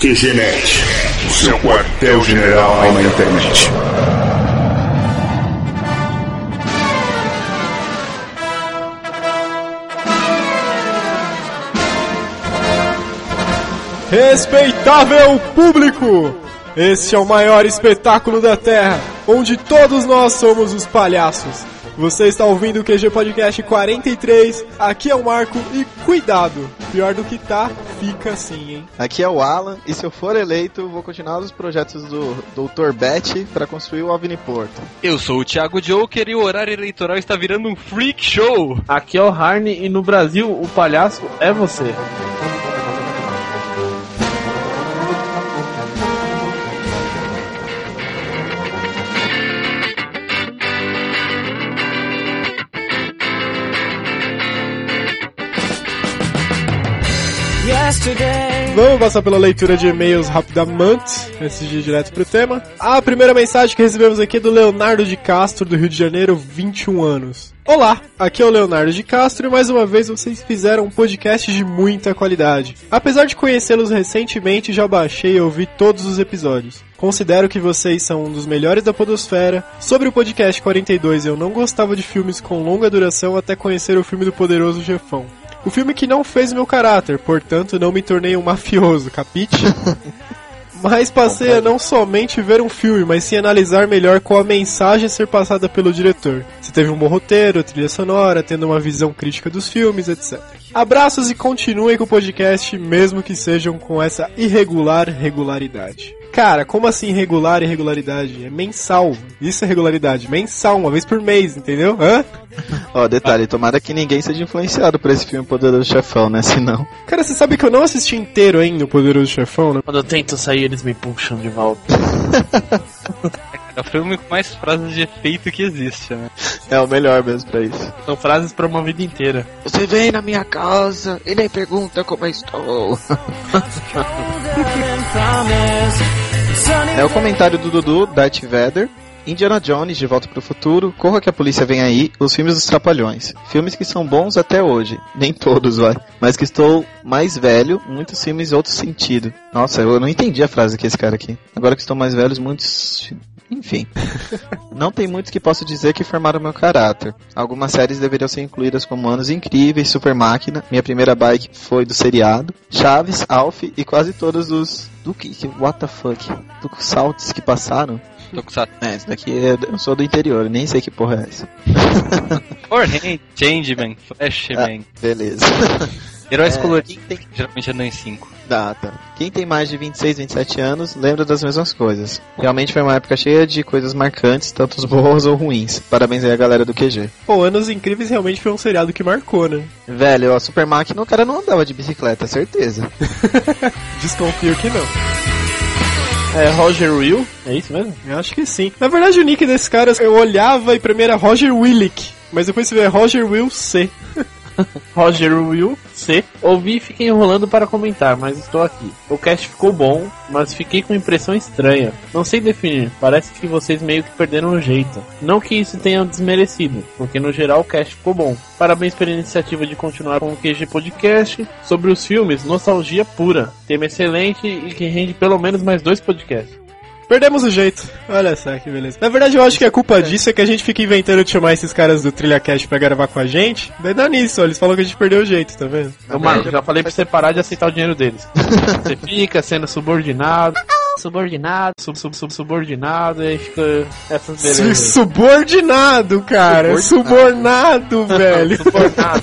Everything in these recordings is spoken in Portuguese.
QGNet, o seu quartel-general na internet. Respeitável público! Este é o maior espetáculo da Terra, onde todos nós somos os palhaços. Você está ouvindo o QG Podcast 43, aqui é o Marco e cuidado, pior do que tá, fica assim, hein? Aqui é o Alan e se eu for eleito, vou continuar os projetos do Dr. Bet para construir o Avniporto. Eu sou o Thiago Joker e o horário eleitoral está virando um freak show. Aqui é o Harney e no Brasil o palhaço é você. Vamos passar pela leitura de e-mails rapidamente, antes de ir direto pro tema. A primeira mensagem que recebemos aqui é do Leonardo de Castro, do Rio de Janeiro, 21 anos. Olá, aqui é o Leonardo de Castro e mais uma vez vocês fizeram um podcast de muita qualidade. Apesar de conhecê-los recentemente, já baixei e ouvi todos os episódios. Considero que vocês são um dos melhores da podosfera. Sobre o podcast 42, eu não gostava de filmes com longa duração até conhecer o filme do Poderoso Jefão. O filme que não fez meu caráter, portanto não me tornei um mafioso, capite? mas passei a não somente ver um filme, mas sim analisar melhor qual a mensagem a ser passada pelo diretor. Se teve um bom roteiro, trilha sonora, tendo uma visão crítica dos filmes, etc. Abraços e continuem com o podcast, mesmo que sejam com essa irregular regularidade. Cara, como assim regular e regularidade? É mensal. Isso é regularidade. Mensal, uma vez por mês, entendeu? Hã? Ó, detalhe, tomara que ninguém seja influenciado por esse filme Poderoso Chefão, né? Senão. Cara, você sabe que eu não assisti inteiro ainda o Poderoso Chefão, né? Quando eu tento sair, eles me puxam de volta. É o filme com mais frases de efeito que existe, né? É o melhor mesmo pra isso. São frases pra uma vida inteira. Você vem na minha casa e nem pergunta como eu estou. é o comentário do Dudu, Darth Vader. Indiana Jones, De Volta para o Futuro, Corra que a Polícia Vem Aí, os filmes dos Trapalhões. Filmes que são bons até hoje. Nem todos, vai. Mas que estou mais velho, muitos filmes outro sentido. Nossa, eu não entendi a frase que esse cara aqui. Agora que estou mais velho, muitos enfim. Não tem muitos que posso dizer que formaram meu caráter. Algumas séries deveriam ser incluídas como Anos Incríveis, Super Máquina, minha primeira bike foi do seriado, Chaves, Alf e quase todos os. Do que? What the fuck? Do saltos que passaram. Tokusatsu. É, esse daqui é, eu sou do interior, nem sei que porra é essa. Changeman, Flashman. Ah, beleza. Heróis É, coloridos geralmente andam em 5. Data. Quem tem mais de 26, 27 anos lembra das mesmas coisas. Realmente foi uma época cheia de coisas marcantes, tanto boas ou ruins. Parabéns aí a galera do QG. Pô, Anos Incríveis realmente foi um seriado que marcou, né? Velho, a Super Máquina o cara não andava de bicicleta, certeza. Desconfio que não. É Roger Will? É isso mesmo? Eu acho que sim. Na verdade, o nick desse cara, eu olhava e primeiro era Roger Willick. Mas depois você vê Roger Will C. Roger Will C. Ouvi e fiquei enrolando para comentar, mas estou aqui. O cast ficou bom, mas fiquei com impressão estranha. Não sei definir, parece que vocês meio que perderam o jeito. Não que isso tenha desmerecido, porque no geral o cast ficou bom. Parabéns pela iniciativa de continuar com o QG Podcast sobre os filmes, nostalgia pura. Tema excelente e que rende pelo menos mais dois podcasts. Perdemos o jeito. Olha só que beleza. Na verdade, eu acho que a culpa disso é que a gente fica inventando de chamar esses caras do Trilha Cast pra gravar com a gente. Daí dá nisso, ó, eles falam que a gente perdeu o jeito, tá vendo? Ô, Marco, já falei pra você parar de aceitar o dinheiro deles. você fica sendo subordinado, subordinado, sub, sub, sub, subordinado, e aí fica essas Su- belezas. Subordinado, cara. Subornado, velho. Subordinado.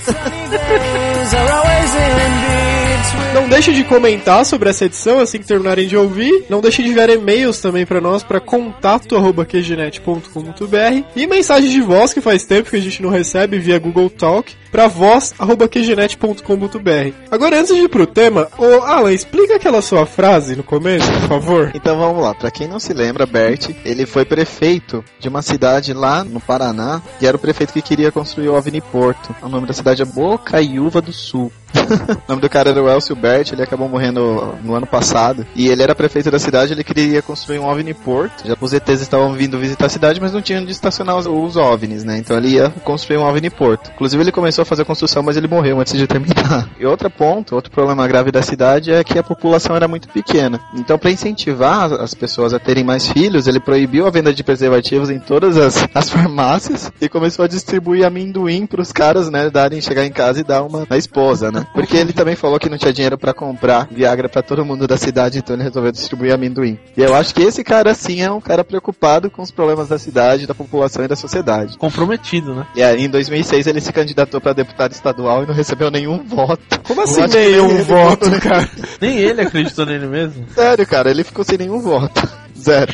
Não deixe de comentar sobre essa edição assim que terminarem de ouvir. Não deixe de enviar e-mails também pra nós para contato@qgenet.com.br e mensagens de voz que faz tempo que a gente não recebe via Google Talk para voz@qgenet.com.br. Agora antes de ir pro tema, ô Alan, explica aquela sua frase no começo, por favor. Então vamos lá, pra quem não se lembra, Bert, ele foi prefeito de uma cidade lá no Paraná, e era o prefeito que queria construir o Avniporto. O nome da cidade é Bocaiúva do Sul. o nome do cara era o o Elcio Bert, ele acabou morrendo no ano passado. E ele era prefeito da cidade, ele queria construir um OVNI-port. Já os ETs estavam vindo visitar a cidade, mas não tinham onde estacionar os, os OVNIs, né? Então ele ia construir um OVNI-port. Inclusive ele começou fazer a construção, mas ele morreu antes de terminar. E outro ponto, outro problema grave da cidade é que a população era muito pequena. Então para incentivar as pessoas a terem mais filhos, ele proibiu a venda de preservativos em todas as, as farmácias e começou a distribuir amendoim pros caras, né, darem chegar em casa e dar uma na esposa, né? Porque ele também falou que não tinha dinheiro para comprar Viagra para todo mundo da cidade, então ele resolveu distribuir amendoim. E eu acho que esse cara sim é um cara preocupado com os problemas da cidade, da população e da sociedade. Comprometido, né? E aí, em 2006 ele se candidatou para deputado estadual e não recebeu nenhum voto. Como assim Eu nenhum voto, cara? Nem ele acreditou nele mesmo. Sério, cara, ele ficou sem nenhum voto. Zero.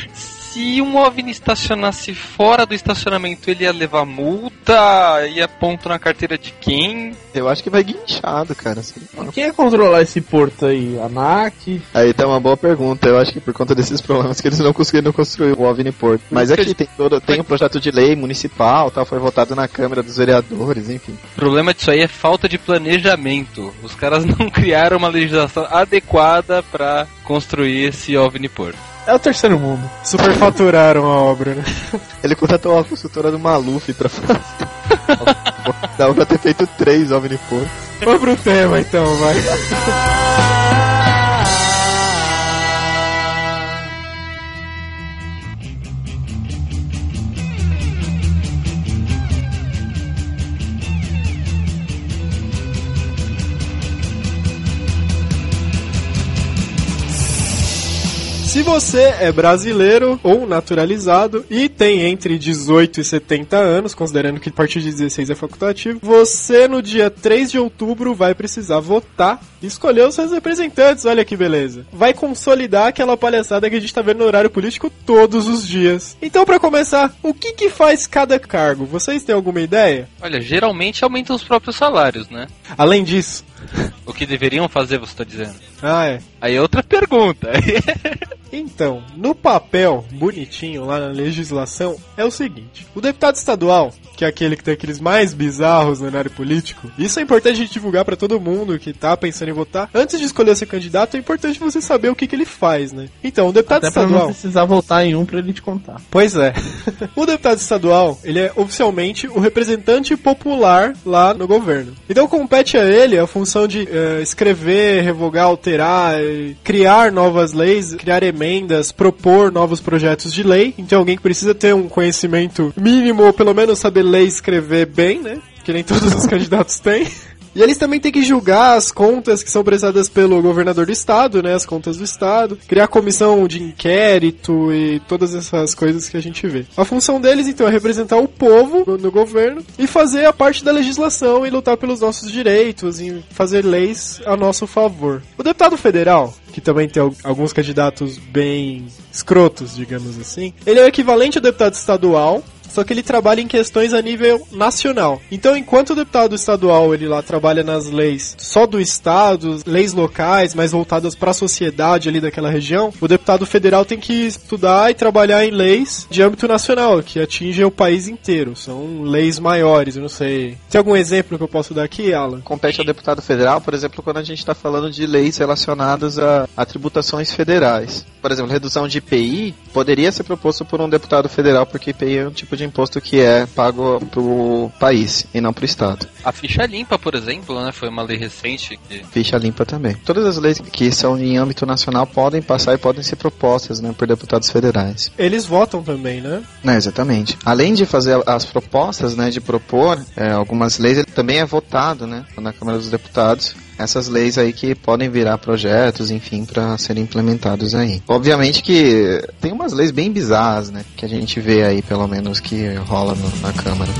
Se um OVNI estacionasse fora do estacionamento, ele ia levar multa, ia ponto na carteira de quem? Eu acho que vai guinchado, cara. assim. Quem ia controlar esse porto aí? A NAC? Aí tá uma boa pergunta. Eu acho que por conta desses problemas que eles não conseguiram construir o OVNI Porto. Mas aqui tem todo, tem um projeto de lei municipal, tal, foi votado na Câmara dos Vereadores, enfim. O problema disso aí é falta de planejamento. Os caras não criaram uma legislação adequada pra construir esse OVNI Porto. É o terceiro mundo. Superfaturaram a obra, né? Ele contratou a consultora do Maluf pra fazer. Dava pra ter feito três OVNI. Vamos pro tema então, vai. Se você é brasileiro ou naturalizado e tem entre 18 e 70 anos, considerando que a partir de 16 é facultativo, você no dia 3 de outubro vai precisar votar e escolher os seus representantes. Olha que beleza. Vai consolidar aquela palhaçada que a gente tá vendo no horário político todos os dias. Então, pra começar, o que que faz cada cargo? Vocês têm alguma ideia? Olha, geralmente aumentam os próprios salários, né? Além disso. O que deveriam fazer, você tá dizendo? Ah, é. Aí é outra pergunta. Então, no papel, bonitinho lá na legislação, é o seguinte: o deputado estadual, que é aquele que tem aqueles mais bizarros no horário político, isso é importante a gente divulgar pra todo mundo que tá pensando em votar. Antes de escolher seu candidato, é importante você saber o que, que ele faz, né? Então, o deputado Até pra não estadual. precisar voltar em um pra ele te contar. Pois é. o deputado estadual, ele é oficialmente o representante popular lá no governo. Então compete a ele a função de eh, escrever, revogar, alterar, eh, criar novas leis, criar emendas, propor novos projetos de lei. Então alguém que precisa ter um conhecimento mínimo, ou pelo menos saber ler e escrever bem, né? Que nem todos os candidatos têm. E eles também têm que julgar as contas que são prestadas pelo governador do estado, né? As contas do estado, criar comissão de inquérito e todas essas coisas que a gente vê. A função deles, então, é representar o povo no, no governo e fazer a parte da legislação e lutar pelos nossos direitos e fazer leis a nosso favor. O deputado federal, que também tem al- alguns candidatos bem escrotos, digamos assim, ele é o equivalente ao deputado estadual, só que ele trabalha em questões a nível nacional. Então, enquanto o deputado estadual ele lá trabalha nas leis só do estado, leis locais, mais voltadas para a sociedade ali daquela região, o deputado federal tem que estudar e trabalhar em leis de âmbito nacional, que atingem o país inteiro. São leis maiores, eu não sei. Tem algum exemplo que eu posso dar aqui, Alan? Compete ao deputado federal, por exemplo, quando a gente está falando de leis relacionadas a, a tributações federais. Por exemplo, redução de IPI poderia ser proposto por um deputado federal, porque IPI é um tipo de imposto que é pago pro país e não pro estado. A ficha limpa, por exemplo, né? Foi uma lei recente que Ficha limpa também. Todas as leis que são em âmbito nacional podem passar e podem ser propostas né, por deputados federais. Eles votam também, né? Não, exatamente. Além de fazer as propostas, né, de propor é, algumas leis, ele também é votado, né, na Câmara dos Deputados. Essas leis aí que podem virar projetos, enfim, para serem implementados aí. Obviamente que tem umas leis bem bizarras, né, que a gente vê aí, pelo menos, que rola no- na Câmara.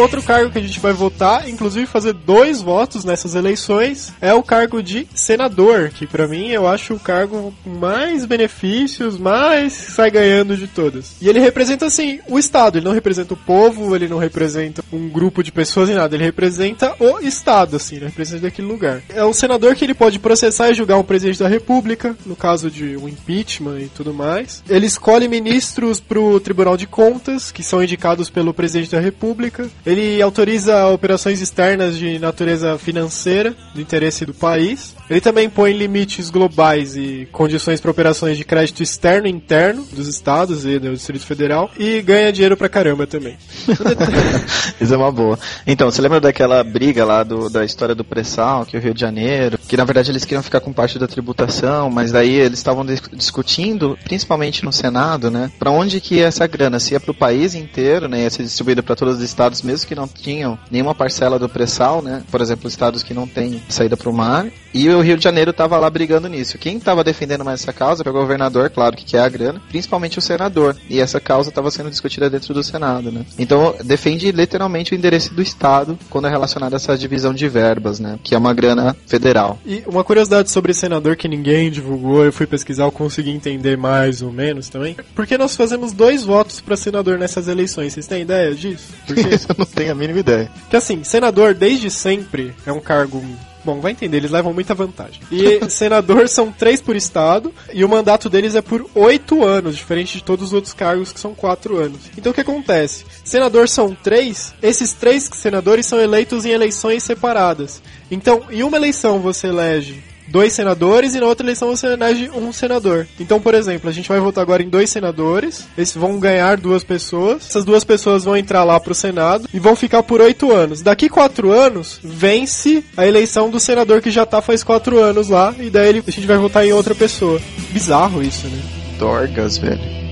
Outro cargo que a gente vai votar, inclusive fazer dois votos nessas eleições, é o cargo de senador, que pra mim eu acho o cargo mais benefícios, mais sai ganhando de todas. E ele representa assim o Estado, ele não representa o povo, ele não representa um grupo de pessoas nem nada, ele representa o Estado, assim, ele representa aquele lugar. É o senador que ele pode processar e julgar um presidente da República, no caso de um impeachment e tudo mais. Ele escolhe ministros pro Tribunal de Contas, que são indicados pelo presidente da República. Ele autoriza operações externas de natureza financeira, do interesse do país. Ele também põe limites globais e condições para operações de crédito externo e interno dos estados e do Distrito Federal e ganha dinheiro pra caramba também. Isso é uma boa. Então, você lembra daquela briga lá do, da história do pré-sal, que o Rio de Janeiro, que na verdade eles queriam ficar com parte da tributação, mas daí eles estavam dis- discutindo, principalmente no Senado, né, para onde que ia essa grana, se ia pro país inteiro, né, ia ser distribuída para todos os estados, mesmo que não tinham nenhuma parcela do pré-sal, né, por exemplo, estados que não têm saída pro mar, e o Rio de Janeiro tava lá brigando nisso. Quem tava defendendo mais essa causa foi o governador, claro, que quer a grana, principalmente o senador, e essa causa estava sendo discutida dentro do Senado, né. Então, defende literalmente o endereço do estado quando é relacionado a essa divisão de verbas, né, que é uma grana federal. E uma curiosidade sobre senador que ninguém divulgou, eu fui pesquisar, eu consegui entender mais ou menos também. Porque nós fazemos dois votos pra senador nessas eleições. Vocês têm ideia disso? Porque, Eu não tenho a mínima ideia. porque assim, senador desde sempre é um cargo. Bom, vai entender, eles levam muita vantagem. E senador são três por estado, e o mandato deles é por oito anos, diferente de todos os outros cargos que são quatro anos. Então o que acontece? Senador são três, esses três senadores são eleitos em eleições separadas. Então, em uma eleição você elege dois senadores e na outra eleição você elege um senador. Então, por exemplo, a gente vai votar agora em dois senadores, eles vão ganhar duas pessoas, essas duas pessoas vão entrar lá pro Senado e vão ficar por oito anos. Daqui quatro anos, vence a eleição do senador que já tá faz quatro anos lá, e daí a gente vai votar em outra pessoa. Bizarro isso, né? Dorgas, velho.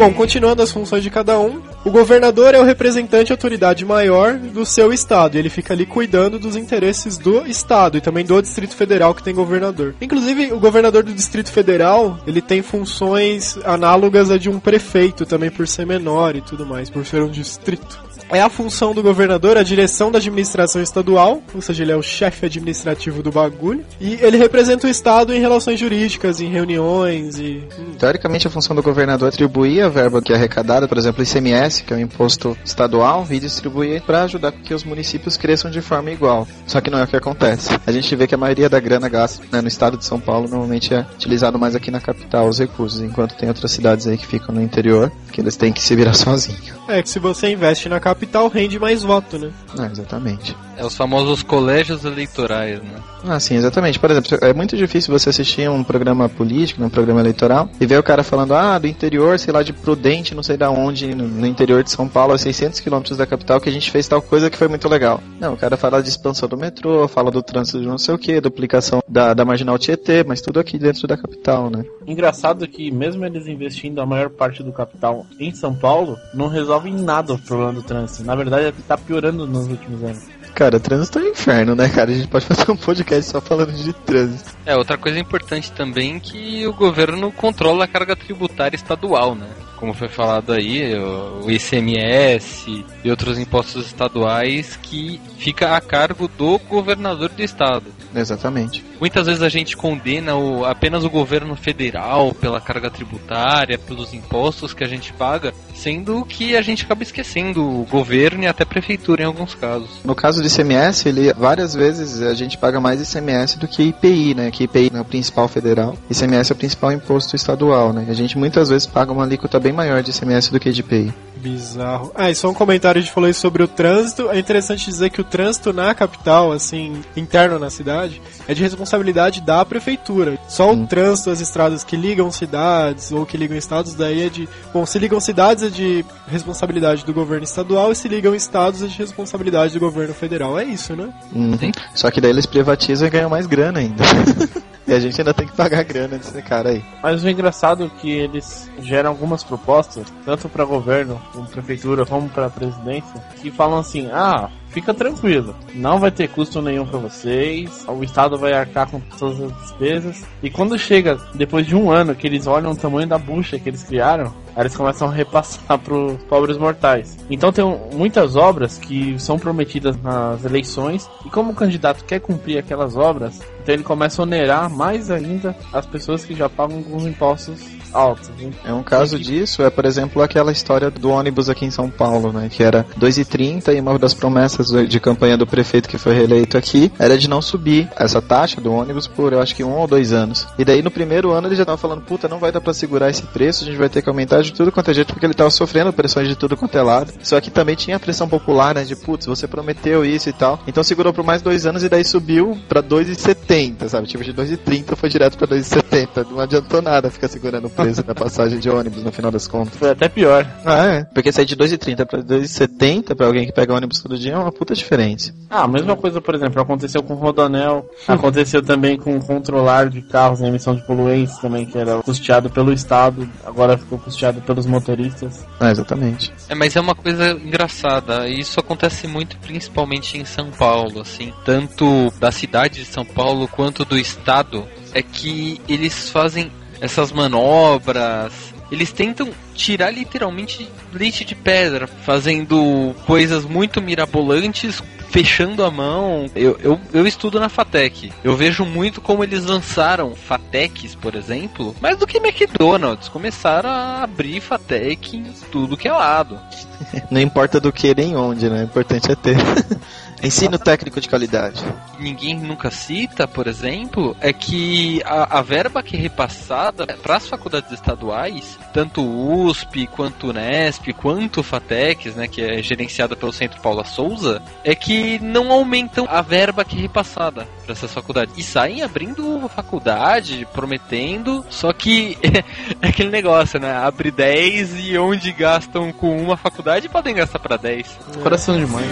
Bom, continuando as funções de cada um, o governador é o representante autoridade maior do seu estado. E ele fica ali cuidando dos interesses do estado e também do Distrito Federal que tem governador. Inclusive, o governador do Distrito Federal, ele tem funções análogas a de um prefeito também por ser menor e tudo mais, por ser um distrito. É a função do governador a direção da administração estadual, ou seja, ele é o chefe administrativo do bagulho, e ele representa o estado em relações jurídicas, em reuniões e Teoricamente, a função do governador é atribuir a verba que é arrecadada, por exemplo, ICMS, que é o imposto estadual, e distribuir para ajudar que os municípios cresçam de forma igual. Só que não é o que acontece. A gente vê que a maioria da grana gasta né, no estado de São Paulo normalmente é utilizado mais aqui na capital, os recursos, enquanto tem outras cidades aí que ficam no interior, que eles têm que se virar sozinhos. É que se você investe na capital, rende mais voto, né? É, exatamente. É os famosos colégios eleitorais, né? Ah, sim, exatamente. Por exemplo, é muito difícil você assistir um programa político, um programa eleitoral, e ver o cara falando, ah, do interior, sei lá, de Prudente, não sei da onde, no, no interior de São Paulo, a 600 quilômetros da capital, que a gente fez tal coisa que foi muito legal. Não, o cara fala de expansão do metrô, fala do trânsito de não sei o que, duplicação da, da marginal Tietê, mas tudo aqui dentro da capital, né? Engraçado que mesmo eles investindo a maior parte do capital em São Paulo, não resolvem nada o problema do trânsito. Na verdade, é que tá piorando nos últimos anos. Cara, trânsito é um inferno, né, cara? A gente pode fazer um podcast só falando de trânsito. É, outra coisa importante também é que o governo controla a carga tributária estadual, né? Como foi falado aí, o ICMS e outros impostos estaduais que fica a cargo do governador do estado. Exatamente. Muitas vezes a gente condena o- apenas o governo federal pela carga tributária, pelos impostos que a gente paga, sendo que a gente acaba esquecendo o governo e até a prefeitura em alguns casos. No caso do ICMS, ele várias vezes a gente paga mais ICMS do que IPI, né? Que IPI é o principal federal, ICMS é o principal imposto estadual, né? A gente muitas vezes paga uma alíquota bem maior de ICMS do que de IPI. Bizarro. Ah, e só um comentário, a gente falou sobre o trânsito. É interessante dizer que o trânsito na capital, assim, interno na cidade, é de responsabilidade da prefeitura. Só o trânsito, as estradas que ligam cidades ou que ligam estados, daí é de. Bom, se ligam cidades é de responsabilidade do governo estadual e se ligam estados é de responsabilidade do governo federal. É isso, né? Uhum. Sim. Só que daí eles privatizam e ganham mais grana ainda. E a gente ainda tem que pagar a grana desse cara aí. Mas o engraçado é que eles geram algumas propostas, tanto para governo, como prefeitura, como para presidência, que falam assim: ah, fica tranquilo, não vai ter custo nenhum para vocês, o Estado vai arcar com todas as despesas. E quando chega, depois de um ano, que eles olham o tamanho da bucha que eles criaram, eles começam a repassar pros pobres mortais. Então tem muitas obras que são prometidas nas eleições, e como o candidato quer cumprir aquelas obras, então ele começa a onerar mais ainda as pessoas que já pagam os impostos altos. né? É um caso disso, é por exemplo aquela história do ônibus aqui em São Paulo, né? Que era 2,30 e uma das promessas de campanha do prefeito que foi reeleito aqui era de não subir essa taxa do ônibus por eu acho que um ou dois anos. E daí no primeiro ano ele já tava falando, puta, não vai dar pra segurar esse preço, a gente vai ter que aumentar de tudo quanto é jeito, porque ele tava sofrendo pressões de tudo quanto é lado. Só que também tinha a pressão popular, né? De putz, você prometeu isso e tal. Então segurou por mais dois anos e daí subiu pra 2,70, sabe? Tipo, de 2,30 foi direto pra 2,70. Não adiantou nada ficar segurando o preço da passagem de ônibus no final das contas. Foi até pior. Ah, é. Porque sair de 2,30 pra 2,70 pra alguém que pega ônibus todo dia é uma puta diferença. Ah, a mesma coisa, por exemplo, aconteceu com o Rodonel, aconteceu também com o controlar de carros em emissão de poluentes também, que era custeado pelo Estado, agora ficou custeado pelos motoristas. Ah, exatamente. É, mas é uma coisa engraçada. e Isso acontece muito, principalmente em São Paulo, assim, tanto da cidade de São Paulo quanto do estado, é que eles fazem essas manobras. Eles tentam tirar literalmente leite de pedra, fazendo coisas muito mirabolantes, fechando a mão. Eu, eu, eu estudo na Fatec. Eu vejo muito como eles lançaram Fatecs, por exemplo, mais do que McDonald's. Começaram a abrir Fatec em tudo que é lado. Não importa do que nem onde, né? O importante é ter. Ensino técnico de qualidade. ninguém nunca cita, por exemplo, é que a, a verba que é repassada para as faculdades estaduais, tanto o USP, quanto o Unesp, quanto o FATECs, né, que é gerenciada pelo Centro Paula Souza, é que não aumentam a verba que é repassada para essas faculdades. E saem abrindo faculdade, prometendo, só que é aquele negócio, né? Abre 10 e onde gastam com uma faculdade podem gastar para 10. Coração de mãe.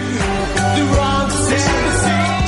This is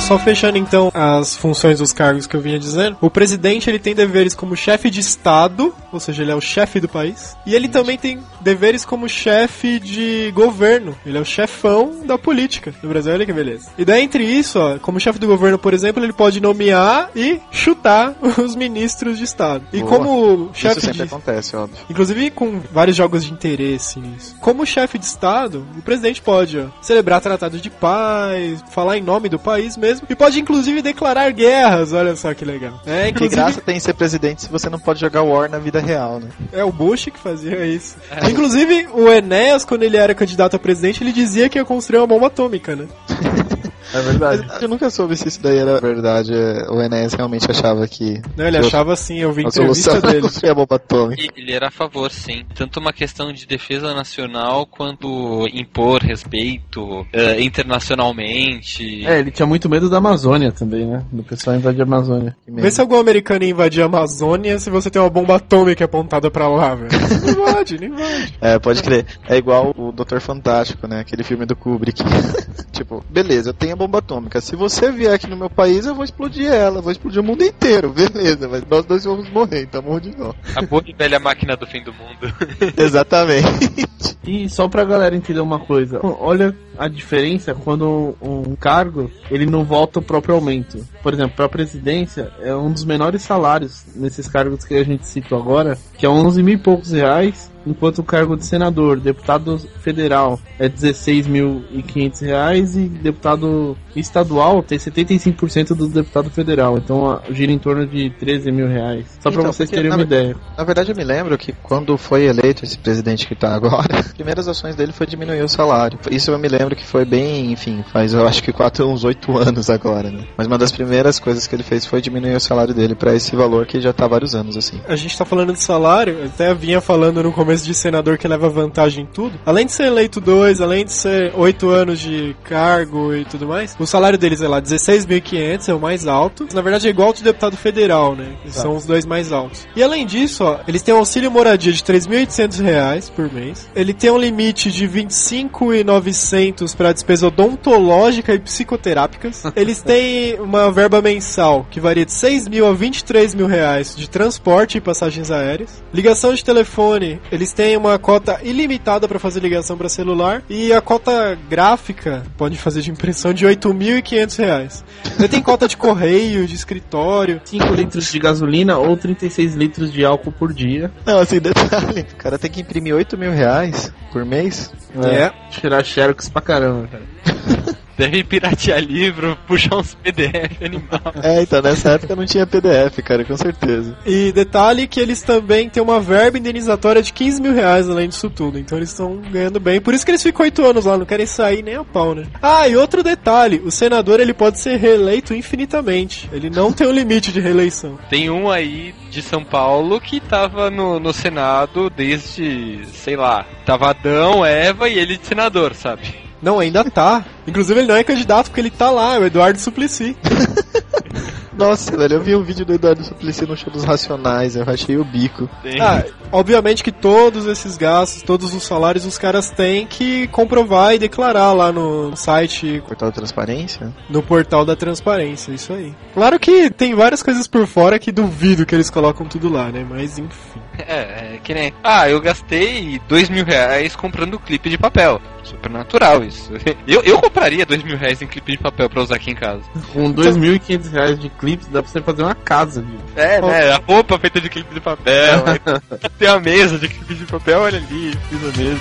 Só fechando então as funções dos cargos que eu vinha dizendo, o presidente ele tem deveres como chefe de estado, ou seja, ele é o chefe do país, e ele também tem deveres como chefe de governo, ele é o chefão da política no Brasil, olha que beleza. E daí entre isso, ó, como chefe do governo, por exemplo, ele pode nomear e chutar os ministros de estado. E Boa. como Isso chefe sempre de acontece, óbvio. Inclusive com vários jogos de interesse nisso. Como chefe de Estado, o presidente pode ó, celebrar tratados de paz, falar em nome do país mesmo, e pode inclusive declarar guerras, olha só que legal. É, Que inclusive, graça tem ser presidente se você não pode jogar War na vida real, né? é o Bush que fazia isso. Inclusive, o Enéas, quando ele era candidato a presidente, ele dizia que ia construir uma bomba atômica, né? É verdade. Eu nunca soube se isso daí era verdade. é, O Enéas realmente achava que Não, ele Eu- achava assim, eu vi a entrevista dele. a bomba atômica. Ele era a favor, sim. Tanto uma questão de defesa nacional quanto impor respeito eh, internacionalmente. É, ele tinha muito medo da Amazônia também, né? Do pessoal invadir a Amazônia. Vê se algum americano ia invadir a Amazônia se você tem uma bomba atômica apontada pra lá, velho. Não invade, não invade. É, pode crer. É igual o Doutor Fantástico, né? Aquele filme do Kubrick. tipo, beleza, eu tenho a bomba atômica. Se você vier aqui no meu país, eu vou explodir ela. Vou explodir o mundo inteiro. Beleza, mas nós dois vamos morrer, então morro de novo. A boa e velha máquina do fim do mundo. Exatamente. E só pra galera entender uma coisa, olha a diferença quando um cargo ele não volta o próprio aumento. Por exemplo, pra presidência é um dos menores salários nesses cargos que a gente citou agora, que é 11 mil e poucos reais, enquanto o cargo de senador, deputado federal é 16.500 reais e deputado estadual tem 75% do deputado federal, então gira em torno de 13 mil reais. Só pra Então, vocês porque, terem na uma ideia. Na verdade, eu me lembro que quando foi eleito esse presidente que tá agora, as primeiras ações dele foi diminuir o salário. Isso eu me lembro que foi bem, enfim, faz eu acho que quatro, uns oito anos agora, né? Mas uma das primeiras coisas que ele fez foi diminuir o salário dele pra esse valor que já tá há vários anos, assim. A gente tá falando de salário, eu até vinha falando no começo começo de senador que leva vantagem em tudo, além de ser eleito dois, além de ser oito anos de cargo e tudo mais, o salário deles é lá 16.500, é o mais alto. Na verdade é igual ao do deputado federal, né? Que São os dois mais altos. E além disso, ó, eles têm um auxílio moradia de 3.800 reais por mês. Ele tem um limite de 25.900 para despesa odontológica e psicoterápicas. Eles têm uma verba mensal que varia de 6 mil a 23 mil reais de transporte e passagens aéreas. Ligação de telefone, eles têm uma cota ilimitada para fazer ligação para celular e a cota gráfica pode fazer de impressão de 8.500 reais. Ele tem cota de correio, de escritório. 5 litros de gasolina ou 36 litros de álcool por dia. Não, assim, detalhe, o cara tem que imprimir 8 mil reais por mês. É. Tirar xerox pra caramba, cara. Deve piratear livro, puxar uns PDF animal. É, então nessa época não tinha PDF, cara, com certeza. E detalhe que eles também têm uma verba indenizatória de 15 mil reais além disso tudo. Então eles estão ganhando bem. Por isso que eles ficam 8 anos lá, não querem sair nem a pau, né? Ah, e outro detalhe: o senador ele pode ser reeleito infinitamente. Ele não tem um limite de reeleição. Tem um aí de São Paulo que tava no, no Senado desde, sei lá, tava Adão, Eva e ele de senador, sabe? Não, ainda tá. Inclusive ele não é candidato porque ele tá lá, é o Eduardo Suplicy. Nossa, velho, eu vi um vídeo do Eduardo Suplicy no show dos Racionais, eu achei o bico. Ah, obviamente que todos esses gastos, todos os salários, os caras têm que comprovar e declarar lá no site, Portal da Transparência? no portal da transparência, isso aí. Claro que tem várias coisas por fora que duvido que eles colocam tudo lá, né? Mas enfim. É, é que nem. Ah, eu gastei dois mil reais comprando clipe de papel. Super natural isso. Eu, eu compraria dois mil reais em clipe de papel pra usar aqui em casa. Com 2.500 reais de clipes dá pra você fazer uma casa, viu? É, né? A roupa feita de clipe de papel. tem a mesa de clipe de papel, olha ali, fiz a mesa.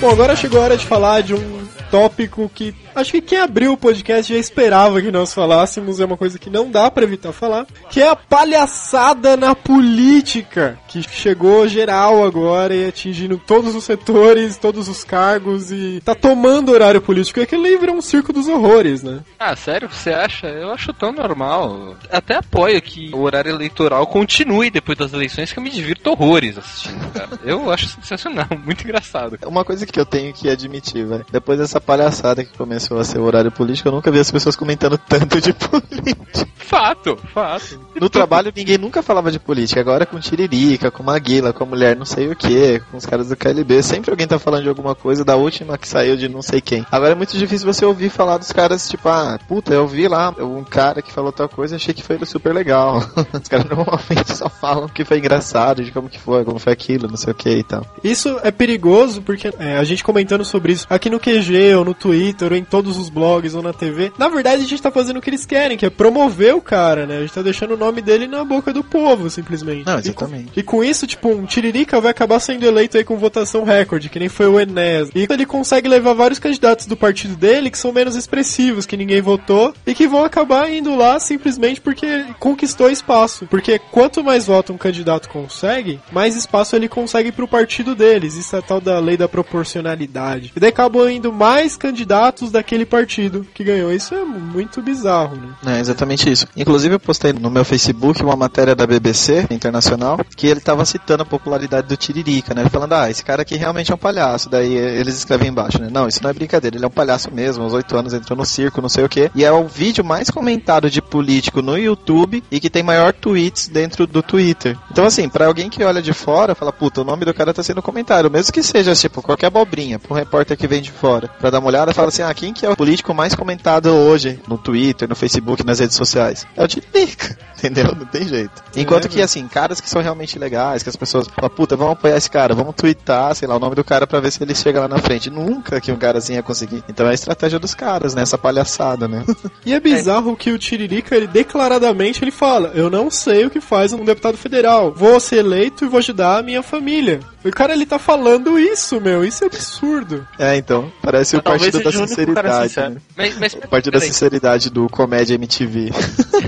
Bom, agora chegou a hora de falar de um tópico que acho que quem abriu o podcast já esperava que nós falássemos, é uma coisa que não dá pra evitar falar, que é a palhaçada na política, que chegou geral agora e atingindo todos os setores, todos os cargos e tá tomando horário político. É que ele virou um circo dos horrores, né? Ah, sério? Você acha? Eu acho tão normal. Até apoio que o horário eleitoral continue depois das eleições, que eu me divirto horrores assistindo, cara. Eu acho sensacional, muito engraçado. Uma coisa que eu tenho que admitir, velho. Depois dessa palhaçada que começou a ser o horário político, eu nunca vi as pessoas comentando tanto de política. Fato, fato. No trabalho ninguém nunca falava de política. Agora com Tiririca, com Maguila, com a mulher não sei o que, com os caras do KLB. Sempre alguém tá falando de alguma coisa da última que saiu de não sei quem. Agora é muito difícil você ouvir falar dos caras, tipo, ah, puta, eu vi lá um cara que falou tal coisa achei que foi super legal. Os caras normalmente só falam que foi engraçado, de como que foi, como foi aquilo, não sei o que e tal. Isso é perigoso porque é, a gente comentando sobre isso aqui no QG, ou no Twitter, ou em todos os blogs, ou na TV, na verdade a gente tá fazendo o que eles querem, que é promover o cara, né? A gente tá deixando o nome dele na boca do povo, simplesmente. Não, E com- exatamente. E com isso, tipo, um Tiririca vai acabar sendo eleito aí com votação recorde, que nem foi o Enes. E ele consegue levar vários candidatos do partido dele que são menos expressivos, que ninguém votou, e que vão acabar indo lá simplesmente porque conquistou espaço. Porque quanto mais voto um candidato consegue, mais espaço ele consegue pro partido deles. Isso é a tal da lei da proporcionalidade. E daí acabam indo mais candidatos daquele partido que ganhou. Isso é muito bizarro, né? É exatamente isso. Inclusive eu postei no meu Facebook uma matéria da BBC Internacional que ele tava citando a popularidade do Tiririca, né? Falando, ah, esse cara aqui realmente é um palhaço. Daí eh, eles escrevem embaixo, né? Não, isso não é brincadeira, ele é um palhaço mesmo, aos oito anos entrou no circo, não sei o que. E é o vídeo mais comentado de político no YouTube e que tem maior tweets dentro do Twitter. Então assim, pra alguém que olha de fora, fala, puta, o nome do cara tá sendo comentado, mesmo que seja tipo qualquer abobrinha, pra um repórter que vem de fora, pra dar uma olhada, fala assim, ah, quem que é o político mais comentado hoje no Twitter, no Facebook, nas redes sociais? É o Tiririca, entendeu? Não tem jeito. Enquanto que, assim, caras que são realmente legais, que as pessoas falam, puta, vamos apoiar esse cara, vamos twittar, sei lá, o nome do cara pra ver se ele chega lá na frente. Nunca que um cara assim ia conseguir. Então é a estratégia dos caras, né? Essa palhaçada, né? E é bizarro que o Tiririca, ele declaradamente ele fala: Eu não sei o que faz um deputado federal. Vou ser eleito e vou ajudar a minha família. O cara ele tá falando isso, meu. Isso é absurdo. é, então, parece o Talvez partido da sinceridade, né? Mas, mas, O partido da sinceridade do Comédia MTV.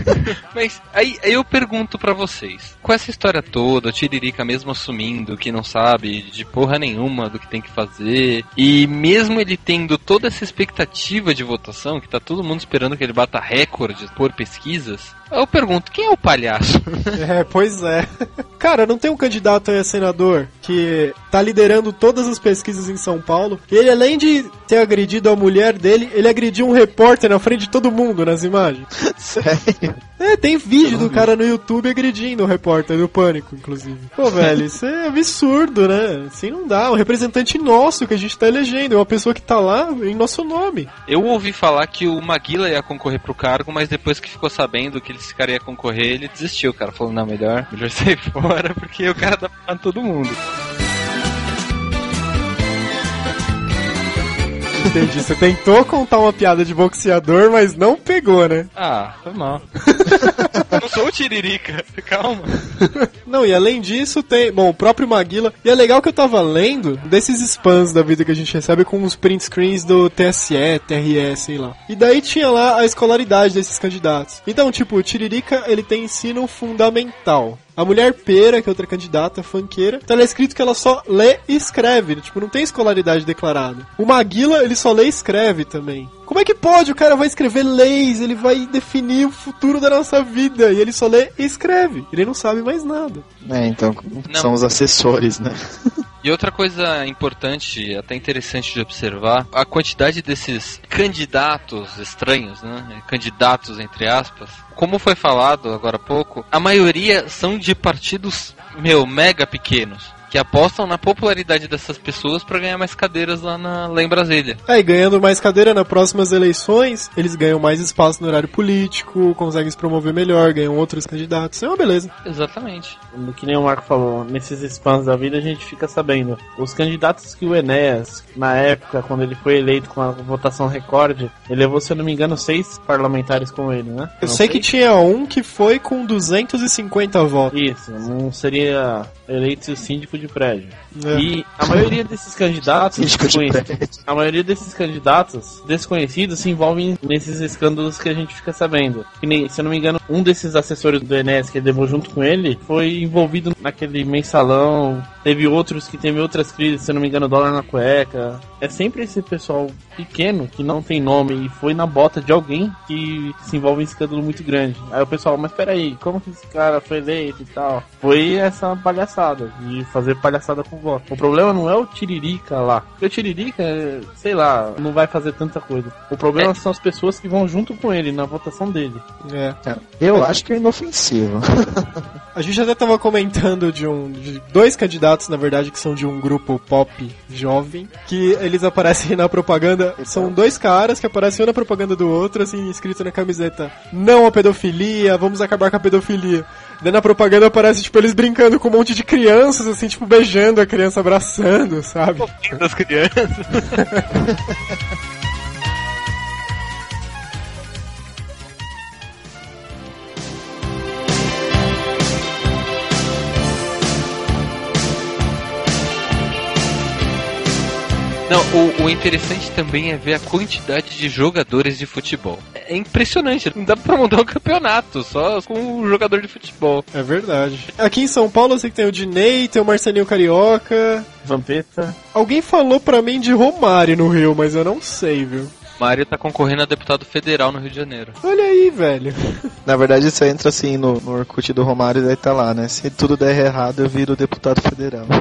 mas aí Aí, aí eu pergunto pra vocês, com essa história toda, o Tiririca mesmo assumindo que não sabe de porra nenhuma do que tem que fazer, e mesmo ele tendo toda essa expectativa de votação, que tá todo mundo esperando que ele bata recordes por pesquisas, eu pergunto, quem é o palhaço? É, pois é. Cara, não tem um candidato a senador que tá liderando todas as pesquisas em São Paulo. E ele, além de ter agredido a mulher dele, ele agrediu um repórter na frente de todo mundo nas imagens. Sério? É, tem vídeo do cara no YouTube agredindo o repórter do Pânico, inclusive. Pô, velho, isso é absurdo, né? Assim não dá. Um representante nosso que a gente tá elegendo, é uma pessoa que tá lá em nosso nome. Eu ouvi falar que o Maguila ia concorrer pro cargo, mas depois que ficou sabendo que esse cara ia concorrer, ele desistiu. O cara falou, não, melhor, melhor sair fora, porque o cara tá falando todo mundo. Entendi. Você tentou contar uma piada de boxeador, mas não pegou, né? Ah, foi mal. não sou o Tiririca, calma. Não, e além disso, tem. Bom, o próprio Maguila. E é legal que eu tava lendo desses spams da vida que a gente recebe com os print screens do TSE, TRE, sei lá. E daí tinha lá a escolaridade desses candidatos. Então, tipo, o Tiririca, ele tem ensino fundamental. A mulher pera, que é outra candidata, fanqueira, tá lá escrito que ela só lê e escreve. Tipo, não tem escolaridade declarada. O Maguila, ele só lê e escreve também. Como é que pode? O cara vai escrever leis, ele vai definir o futuro da nossa vida. E ele só lê e escreve. Ele não sabe mais nada. É, então são os assessores, né? E outra coisa importante, até interessante de observar, a quantidade desses candidatos estranhos, né? Candidatos entre aspas. Como foi falado agora há pouco, a maioria são de partidos, meu, mega pequenos. Que apostam na popularidade dessas pessoas para ganhar mais cadeiras lá, na, lá em Brasília. É, e ganhando mais cadeira nas próximas eleições, eles ganham mais espaço no horário político, conseguem se promover melhor, ganham outros candidatos. É uma beleza. Exatamente. Que nem o Marco falou, nesses spams da vida a gente fica sabendo. Os candidatos que o Enéas, na época, quando ele foi eleito com a votação recorde, ele levou, se eu não me engano, seis parlamentares com ele, né? Eu Não sei que tinha um que foi com 250 votos. Isso, não seria eleito síndico de prédio. É. E a maioria desses candidatos, de a maioria desses candidatos desconhecidos se envolvem nesses escândalos que a gente fica sabendo. Que nem, se eu não me engano, um desses assessores do Enes que ele levou junto com ele foi envolvido naquele mensalão. Teve outros que teve outras crises, se eu não me engano, dólar na cueca. É sempre esse pessoal pequeno que não tem nome e foi na bota de alguém que se envolve em escândalo muito grande. Aí o pessoal, mas peraí, como que esse cara foi eleito e tal? Foi essa palhaçada de fazer palhaçada com voto. O problema não é o Tiririca lá. Porque o Tiririca, é, sei lá, não vai fazer tanta coisa. O problema são as pessoas que vão junto com ele na votação dele. É. Eu acho que é inofensivo. A gente até tava comentando de um de dois candidatos, na verdade, que são de um grupo pop jovem, que eles aparecem na propaganda. São dois caras que aparecem um na propaganda do outro, assim, escrito na camiseta: Não à pedofilia, vamos acabar com a pedofilia. Daí na propaganda aparece, tipo, eles brincando com um monte de crianças, assim, tipo, beijando a criança, abraçando, sabe? Das crianças. Não, o, o interessante também é ver a quantidade de jogadores de futebol. É impressionante, não dá pra montar um campeonato só com um jogador de futebol. É verdade. Aqui em São Paulo eu sei que tem o Dinei, tem o Marcelinho Carioca. Vampeta. Alguém falou pra mim de Romário no Rio, mas eu não sei, viu? Mário tá concorrendo a deputado federal no Rio de Janeiro. Olha aí, velho. Na verdade, você entra assim no, no Orkut do Romário e daí tá lá, né? Se tudo der errado, eu viro deputado federal.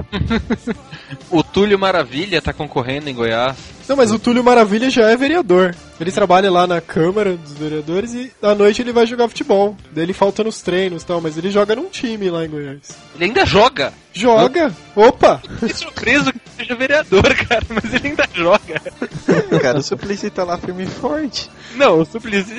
O Túlio Maravilha tá concorrendo em Goiás. Não, mas o Túlio Maravilha já é vereador. Ele trabalha lá na Câmara dos Vereadores e à noite ele vai jogar futebol. Daí ele falta nos treinos e tal, mas ele joga num time lá em Goiás. Ele ainda joga. Joga? Opa! Fiquei surpreso que ele seja vereador, cara, mas ele ainda joga. cara, o Suplicy tá lá firme e forte. Não, o Suplicy.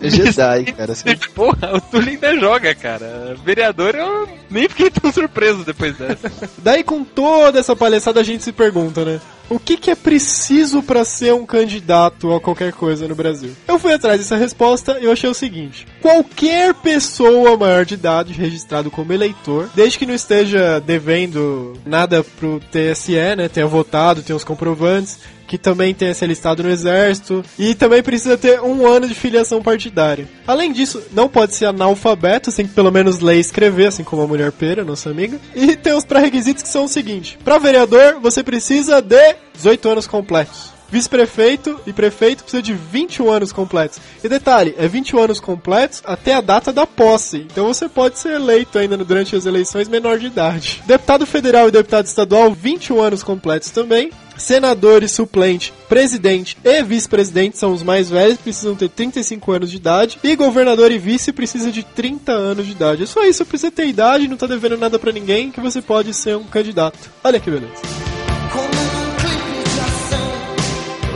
É Jedi, cara. Assim, Porra, o Túlio ainda joga, cara. Vereador, eu nem fiquei tão surpreso depois dessa. Daí com toda essa palhaçada a gente se pergunta, né? O que, que é preciso pra ser um candidato a qualquer coisa no Brasil? Eu fui atrás dessa resposta e eu achei o seguinte: qualquer pessoa maior de idade registrado como eleitor, desde que não esteja devendo nada pro TSE, né, tenha votado, tenha os comprovantes, que também tenha se alistado no exército e também precisa ter um ano de filiação partidária. Além disso, não pode ser analfabeto, tem que pelo menos ler e escrever, assim como a mulher pera, nossa amiga. E tem os pré-requisitos que são o seguinte: para vereador, você precisa de 18 anos completos. Vice-prefeito e prefeito precisa de 21 anos completos. E detalhe, é 21 anos completos até a data da posse. Então você pode ser eleito ainda durante as eleições menor de idade. Deputado federal e deputado estadual, 21 anos completos também. Senador e suplente, presidente e vice-presidente são os mais velhos, precisam ter 35 anos de idade. E governador e vice precisa de 30 anos de idade. É só isso, precisa ter idade, não tá devendo nada pra ninguém, que você pode ser um candidato. Olha que beleza.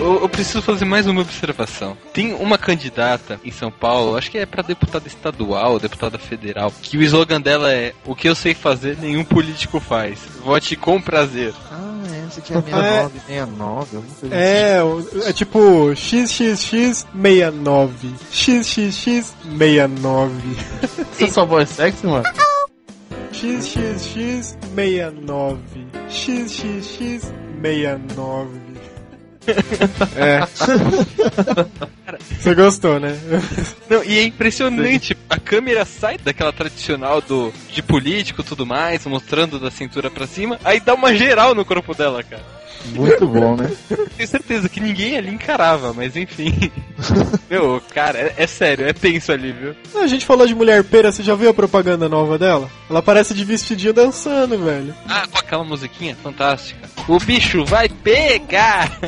Eu, eu preciso fazer mais uma observação. Tem uma candidata em São Paulo, acho que é pra deputada estadual, deputada federal, que o slogan dela é: O que eu sei fazer, nenhum político faz. Vote com prazer. Ah, essa aqui é 69, 69, alguma coisa assim. É, é tipo XXX69. XXX69. Essa sua voz sexy, mano? XXX69. XXX69. É. Você gostou, né? Não, e é impressionante, a câmera sai daquela tradicional do de político e tudo mais, mostrando da cintura pra cima, aí dá uma geral no corpo dela, cara. Muito bom, né? Tenho certeza que ninguém ali encarava, mas enfim. Meu, cara, é, é sério, é tenso ali, viu? A gente falou de mulher pera, você já viu a propaganda nova dela? Ela parece de vestidinho dançando, velho. Ah, com aquela musiquinha fantástica. O bicho vai pegar!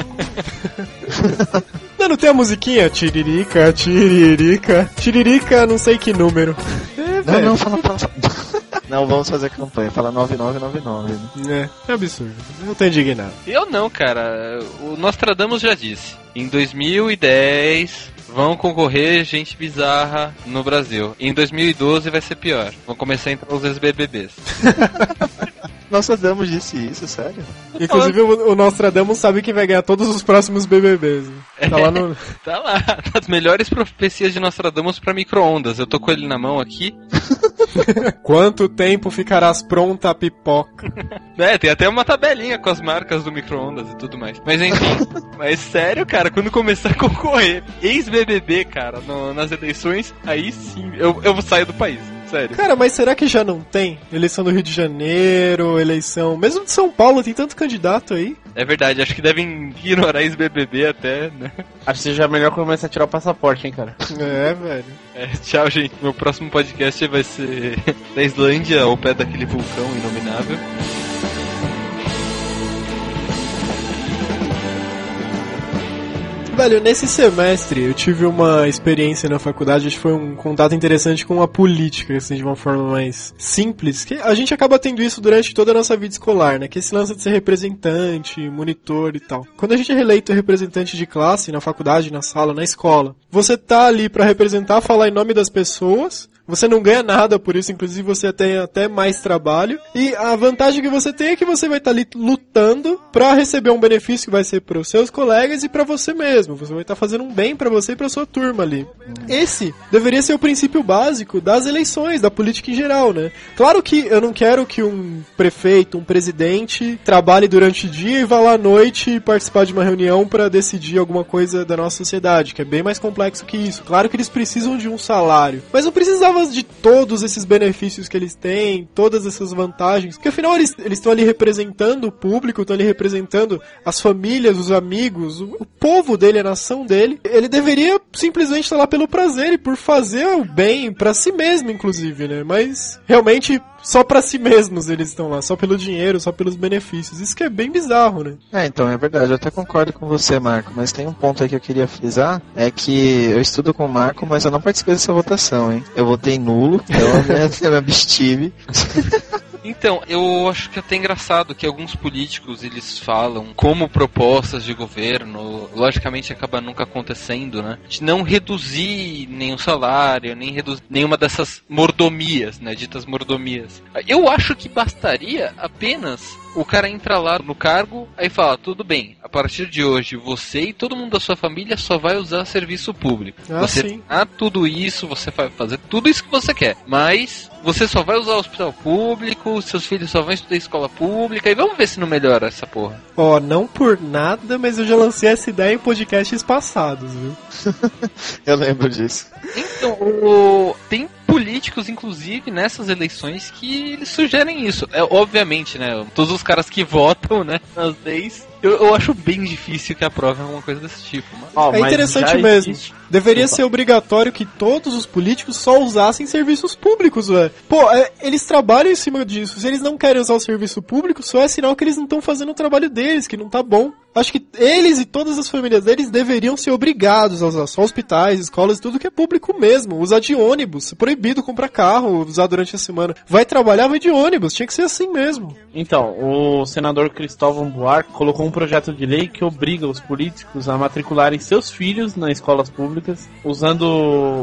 Não, não tem a musiquinha? Tiririca, tiririca, tiririca, não sei que número. É, Não, velho. não, fala, fala, fala. Não, vamos fazer campanha. Fala 9999, né? É, é absurdo. Eu tô indignado. Eu não, cara. O Nostradamus já disse. Em 2010 vão concorrer gente bizarra no Brasil. Em 2012 vai ser pior. Vão começar a entrar os ex-BBBs. Nossa, Damos disse isso, sério? Inclusive, o, o Nostradamus sabe que vai ganhar todos os próximos BBBs. Tá lá no... Tá lá, as melhores profecias de Nostradamus pra micro-ondas. Eu tô com ele na mão aqui. Quanto tempo ficarás pronta a pipoca? É, tem até uma tabelinha com as marcas do micro-ondas e tudo mais. Mas enfim, mas sério, cara, quando começar a concorrer ex-BBB, cara, no- nas eleições, aí sim, eu, eu saio do país. Sério. Cara, mas será que já não tem? Eleição do Rio de Janeiro, eleição... Mesmo de São Paulo, tem tanto candidato aí. É verdade, acho que devem ignorar ex-BBB até, né? Acho que seja melhor começar a tirar o passaporte, hein, cara. É, velho. É, tchau, gente. Meu próximo podcast vai ser da Islândia, ao pé daquele vulcão inominável. Velho, nesse semestre eu tive uma experiência na faculdade, acho que foi um contato interessante com a política, assim, de uma forma mais simples, que a gente acaba tendo isso durante toda a nossa vida escolar, né? Que esse lance de ser representante, monitor e tal. Quando a gente é reeleito representante de classe, na faculdade, na sala, na escola, você tá ali pra representar, falar em nome das pessoas, você não ganha nada por isso, inclusive você tem até mais trabalho. E a vantagem que você tem é que você vai estar ali lutando pra receber um benefício que vai ser para os seus colegas e pra você mesmo. Você vai estar fazendo um bem pra você e pra sua turma ali. Esse deveria ser o princípio básico das eleições, da política em geral, né? Claro que eu não quero que um prefeito, um presidente trabalhe durante o dia e vá lá à noite participar de uma reunião pra decidir alguma coisa da nossa sociedade, que é bem mais complexo que isso. Claro que eles precisam de um salário, mas não precisava de todos esses benefícios que eles têm, todas essas vantagens, porque afinal eles estão ali representando o público, estão ali representando as famílias, os amigos, o, o povo dele, a nação dele. Ele deveria simplesmente estar lá pelo prazer e por fazer o bem pra si mesmo, inclusive, né? Mas realmente só pra si mesmos eles estão lá, só pelo dinheiro, só pelos benefícios. Isso que é bem bizarro, né? É, então, é verdade, eu até concordo com você, Marco, mas tem um ponto aí que eu queria frisar, é que eu estudo com o Marco, mas eu não participei dessa votação, hein? Eu votei nulo, eu me- eu me abstive. Então, eu acho que é até engraçado que alguns políticos eles falam como propostas de governo, logicamente acaba nunca acontecendo, né? De não reduzir nenhum salário, nem reduzir nenhuma dessas mordomias, né? Ditas mordomias. Eu acho que bastaria apenas O cara entra lá no cargo, aí fala: tudo bem, a partir de hoje você e todo mundo da sua família só vai usar serviço público. Ah, você sim. ah, tudo isso, você vai fazer tudo isso que você quer. Mas você só vai usar o hospital público, seus filhos só vão estudar escola pública, e vamos ver se não melhora essa porra. Ó, não por nada, mas eu já lancei essa ideia em podcasts passados, viu? Eu lembro disso. Então, o- tem políticos, inclusive, nessas eleições que eles sugerem isso. É, obviamente, né? Todos os caras que votam, né, nas leis, eu, eu acho bem difícil que aprovem alguma coisa desse tipo. Mas... Ó, É mas interessante mesmo. existe- Deveria Desculpa. ser obrigatório que todos os políticos só usassem serviços públicos, velho. Pô, é, eles trabalham em cima disso. Se eles não querem usar o serviço público, só é sinal que eles não estão fazendo o trabalho deles, que não tá bom. Acho que eles e todas as famílias deles deveriam ser obrigados a usar só hospitais, escolas, tudo que é público mesmo. Usar de ônibus. É proibido comprar carro, usar durante a semana. Vai trabalhar, vai de ônibus. Tinha que ser assim mesmo. Então, o senador Cristóvão Buarque colocou um projeto de lei que obriga os políticos a matricularem seus filhos nas escolas públicas, usando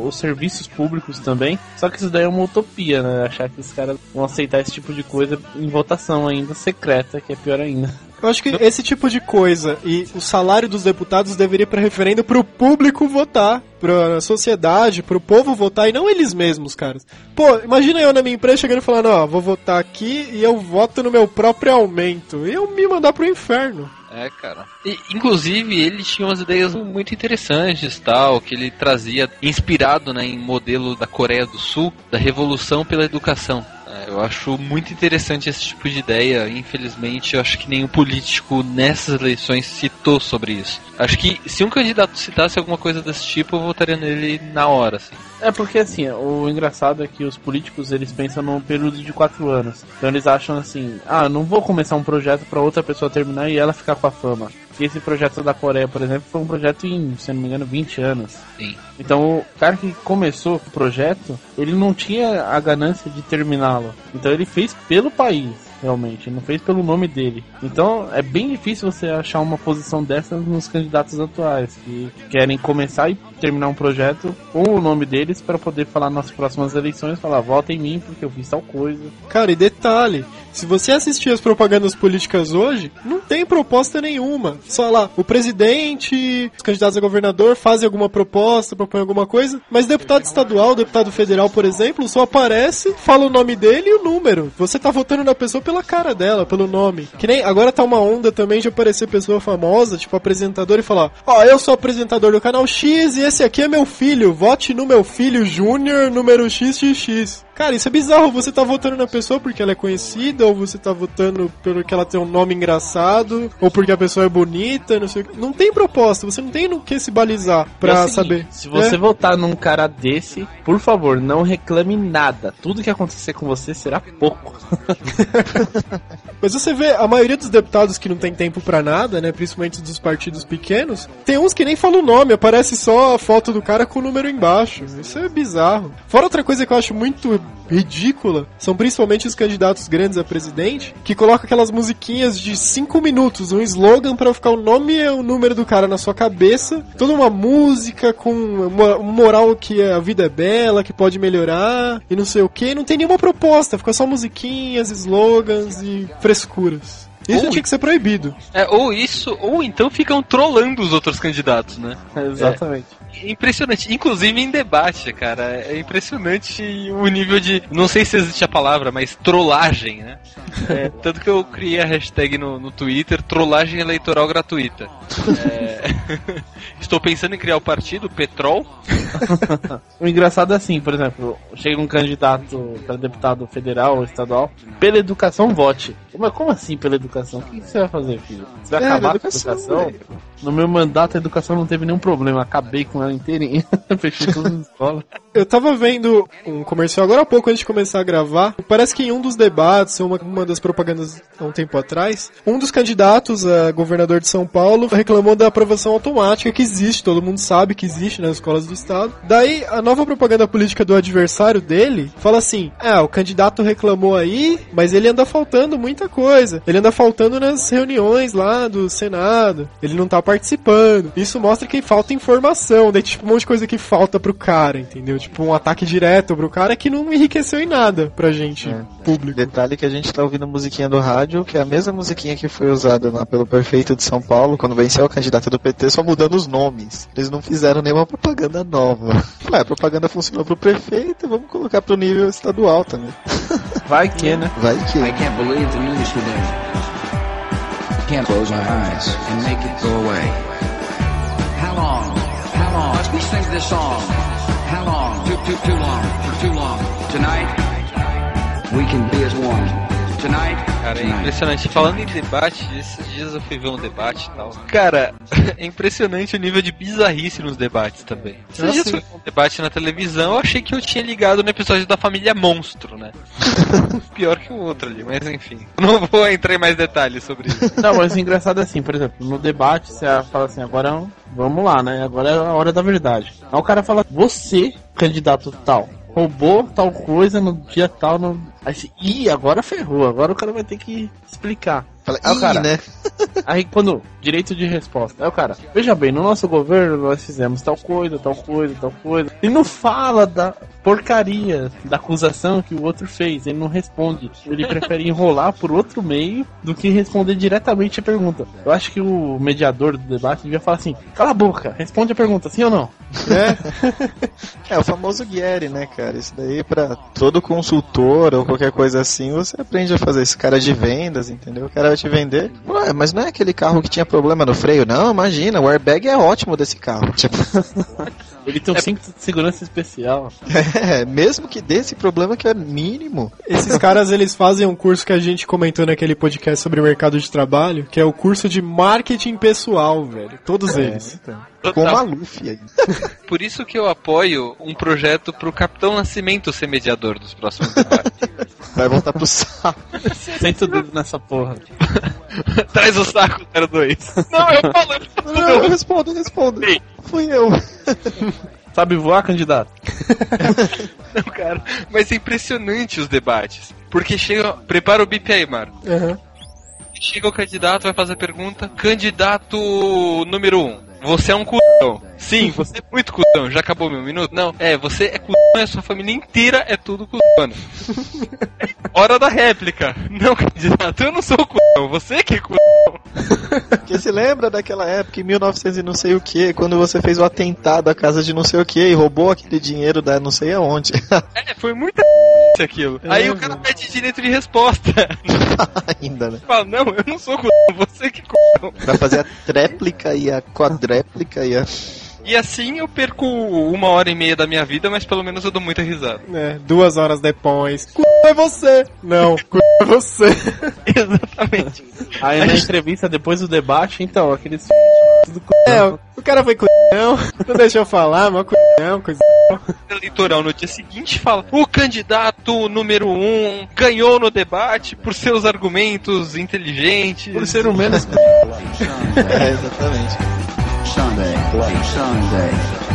os serviços públicos também. Só que isso daí é uma utopia, né? Achar que os caras vão aceitar esse tipo de coisa em votação ainda secreta, que é pior ainda. Eu acho que esse tipo de coisa e o salário dos deputados deveria ir para referendo pro público votar, pra sociedade, pro povo votar e não eles mesmos, caras. Pô, imagina eu na minha empresa chegando e falando, ó, vou votar aqui e eu voto no meu próprio aumento. E eu me mandar pro inferno. É, cara. E, inclusive, ele tinha umas ideias muito interessantes, tal, que ele trazia, inspirado né, em modelo da Coreia do Sul, da revolução pela educação. Eu acho muito interessante esse tipo de ideia. Infelizmente, eu acho que nenhum político nessas eleições citou sobre isso. Acho que se um candidato citasse alguma coisa desse tipo, eu votaria nele na hora, assim. É porque assim, o engraçado é que os políticos eles pensam num período de quatro anos. Então eles acham assim, ah, não vou começar um projeto pra outra pessoa terminar e ela ficar com a fama. Esse projeto da Coreia, por exemplo, foi um projeto em, se não me engano, 20 anos. Sim. Então o cara que começou o projeto, ele não tinha a ganância de terminá-lo. Então ele fez pelo país, realmente, não fez pelo nome dele. Então é bem difícil você achar uma posição dessa nos candidatos atuais, que querem começar e terminar um projeto com o nome deles para poder falar nas próximas eleições, falar, vota em mim porque eu fiz tal coisa. Cara, e detalhe, se você assistir as propagandas políticas hoje, não tem proposta nenhuma. Só lá, o presidente, os candidatos a governador fazem alguma proposta, propõem alguma coisa, mas deputado estadual, deputado federal, por exemplo, só aparece, fala o nome dele e o número. Você tá votando na pessoa pela cara dela, pelo nome. Que nem agora tá uma onda também de aparecer pessoa famosa, tipo apresentador, e falar: Ó, eu sou apresentador do canal X e esse aqui é meu filho, vote no meu filho Júnior, número XXX. Cara, isso é bizarro. Você tá votando na pessoa porque ela é conhecida, ou você tá votando porque ela tem um nome engraçado, ou porque a pessoa é bonita, não sei o que. Não tem proposta, você não tem no que se balizar é pra o seguinte, saber. Se você É. votar num cara desse, por favor, não reclame nada. Tudo que acontecer com você será pouco. Mas você vê, a maioria dos deputados que não tem tempo pra nada, né, principalmente dos partidos pequenos, tem uns que nem falam o nome, aparece só a foto do cara com o número embaixo. Isso é bizarro. Fora outra coisa que eu acho muito ridícula, são principalmente os candidatos grandes a presidente, que colocam aquelas musiquinhas de 5 minutos, um slogan pra ficar o nome e o número do cara na sua cabeça, toda uma música com uma, um moral que a vida é bela, que pode melhorar, e não sei o que, não tem nenhuma proposta, fica só musiquinhas, slogans e frescuras. Isso Ui. tinha que ser proibido. É, ou isso, ou então ficam trollando os outros candidatos, né? Exatamente. Impressionante, inclusive em debate, cara. É impressionante o nível de. Não sei se existe a palavra, mas trollagem, né? É, tanto que eu criei a hashtag no, no Twitter, trollagem eleitoral gratuita. É, Estou pensando em criar o partido, Petrol. O engraçado é assim, por exemplo, chega um candidato para deputado federal ou estadual, pela educação vote. Mas como assim pela educação? O que você vai fazer, filho? Você vai É, acabar com a educação, educação? velho. No meu mandato a educação não teve nenhum problema, acabei com ela inteirinha, fechei todas as escolas. Eu tava vendo um comercial agora há pouco antes de começar a gravar. Parece que em um dos debates, uma, uma das propagandas há um tempo atrás, um dos candidatos a governador de São Paulo reclamou da aprovação automática que existe, todo mundo sabe que existe nas escolas do estado. Daí a nova propaganda política do adversário dele fala assim: "É, o candidato reclamou aí, mas ele anda faltando muita coisa. Ele anda faltando nas reuniões lá do Senado. Ele não tá participando. Isso mostra que falta informação, daí tipo um monte de coisa que falta pro cara, entendeu? Tipo um ataque direto pro cara que não enriqueceu em nada pra gente, É. público. Detalhe que a gente tá ouvindo musiquinha do rádio, que é a mesma musiquinha que foi usada lá pelo prefeito de São Paulo, quando venceu a candidata do PT, só mudando os nomes. Eles não fizeram nenhuma propaganda nova. Ué, a propaganda funcionou pro prefeito, vamos colocar pro nível estadual também. Vai que, né? Vai que. I can't believe the news today. Can't close my eyes and make it go away. How long? How long? Let's we sing this song. How long? Too, too, too long. For too long. Tonight, Cara, é tonight. impressionante. Falando em debate, esses dias eu fui ver um debate e tal. Cara, é impressionante o nível de bizarrice nos debates também. Esses dias eu fui ver um debate na televisão, eu achei que eu tinha ligado no episódio da família Monstro, né? Pior que o outro ali, mas enfim. Não vou entrar em mais detalhes sobre isso. Não, mas o engraçado é assim, por exemplo, no debate você fala assim, agora vamos lá, né? Agora é a hora da verdade. Aí o cara fala, você, candidato tal, roubou tal coisa no dia tal, no... Aí ih, agora ferrou, agora o cara vai ter que explicar. Falei, Ah, Ih, cara. né? Aí quando, direito de resposta, aí o cara, veja bem, no nosso governo nós fizemos tal coisa, tal coisa, tal coisa. Ele não fala da porcaria da acusação que o outro fez, ele não responde. Ele prefere enrolar por outro meio do que responder diretamente a pergunta. Eu acho que o mediador do debate devia falar assim, cala a boca, responde a pergunta, sim ou não? É o famoso Guerre, né, cara? Isso daí pra todo consultor ou qualquer coisa assim, você aprende a fazer esse cara de vendas, entendeu? O cara vai te vender. Ué, mas não é aquele carro que tinha problema no freio? Não, imagina, o airbag é ótimo desse carro. Tipo, Ele tem um cinto de segurança especial. é, mesmo que desse problema que é mínimo. Esses caras, eles fazem um curso que a gente comentou naquele podcast sobre o mercado de trabalho, que é o curso de marketing pessoal, velho. Todos eles. Com Maluf aí. Por isso que eu apoio um projeto pro Capitão Nascimento ser mediador dos próximos debates. Vai voltar pro saco. Senta o dedo nessa porra. Traz o saco 02. Não, eu falo. Não, eu respondo, eu respondo. Ei. Fui eu. Sabe voar, candidato? Não, cara. Mas é impressionante os debates. Porque chega. Prepara o bip aí, Marco. Aham. Chega o candidato, vai fazer a pergunta. Candidato número 1. Um, você é um cuzão. Sim, você é muito cuzão. Já acabou meu minuto? Não. É, você é cuzão e a sua família inteira é tudo cuzão. Hora da réplica. Não, candidato, eu não sou cuzão. Você que é cuzão. Porque se lembra daquela época, em 1900 e não sei o que, quando você fez o atentado à casa de não sei o que e roubou aquele dinheiro da não sei aonde. É, foi muita aquilo. Aí o cara pede direito de resposta. Ainda, né? Fala, não, eu não sou cuzão. Você que é cuzão. Pra fazer a tréplica e a quadréplica e a. E assim eu perco uma hora e meia da minha vida, mas pelo menos eu dou muita risada. É, duas horas depois. C é você! Não, c é você. Exatamente. Aí na entrevista, depois do debate, então, aqueles do c... É, o cara foi c não, não deixou eu falar, mas c não, coisa. eleitoral no dia seguinte fala: o candidato número um ganhou no debate por seus argumentos inteligentes. por ser humano. É, exatamente. Sunday, Sunday.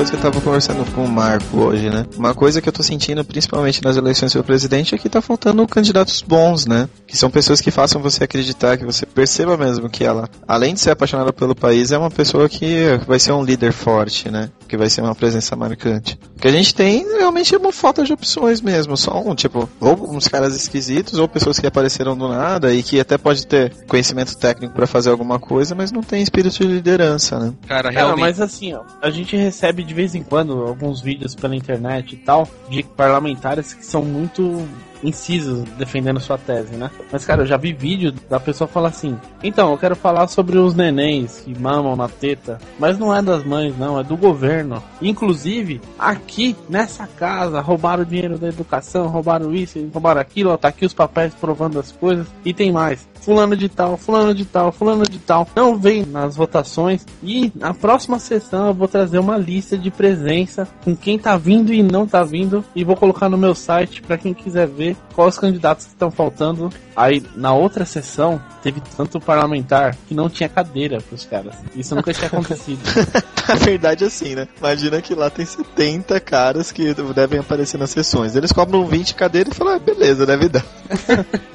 Coisa que eu tava conversando com o Marco hoje, né? Uma coisa que eu tô sentindo, principalmente nas eleições para presidente, é que tá faltando candidatos bons, né? Que são pessoas que façam você acreditar, que você perceba mesmo que ela, além de ser apaixonada pelo país, é uma pessoa que vai ser um líder forte, né? Que vai ser uma presença marcante. O que a gente tem realmente é uma falta de opções mesmo. Só um, tipo, ou uns caras esquisitos, ou pessoas que apareceram do nada e que até pode ter conhecimento técnico para fazer alguma coisa, mas não tem espírito de liderança, né? Cara, Cara, realmente. mas assim, ó, a gente recebe de vez em quando alguns vídeos pela internet e tal, de parlamentares que são muito incisos defendendo sua tese, né? Mas, cara, eu já vi vídeo da pessoa falar assim: então, eu quero falar sobre os nenéns que mamam na teta, mas não é das mães, não, é do governo. Inclusive, aqui nessa casa, roubaram dinheiro da educação, roubaram isso, roubaram aquilo, ó, tá aqui os papéis provando as coisas, e tem mais. Fulano de tal, fulano de tal, fulano de tal, não vem nas votações. E na próxima sessão eu vou trazer uma lista de presença com quem tá vindo e não tá vindo e vou colocar no meu site para quem quiser ver quais os candidatos que estão faltando. Aí na outra sessão teve tanto parlamentar que não tinha cadeira pros caras. Isso nunca tinha acontecido. Na verdade, assim, né? Imagina que lá tem 70 caras que devem aparecer nas sessões. Eles cobram 20 cadeiras e falam, ah, beleza, deve dar.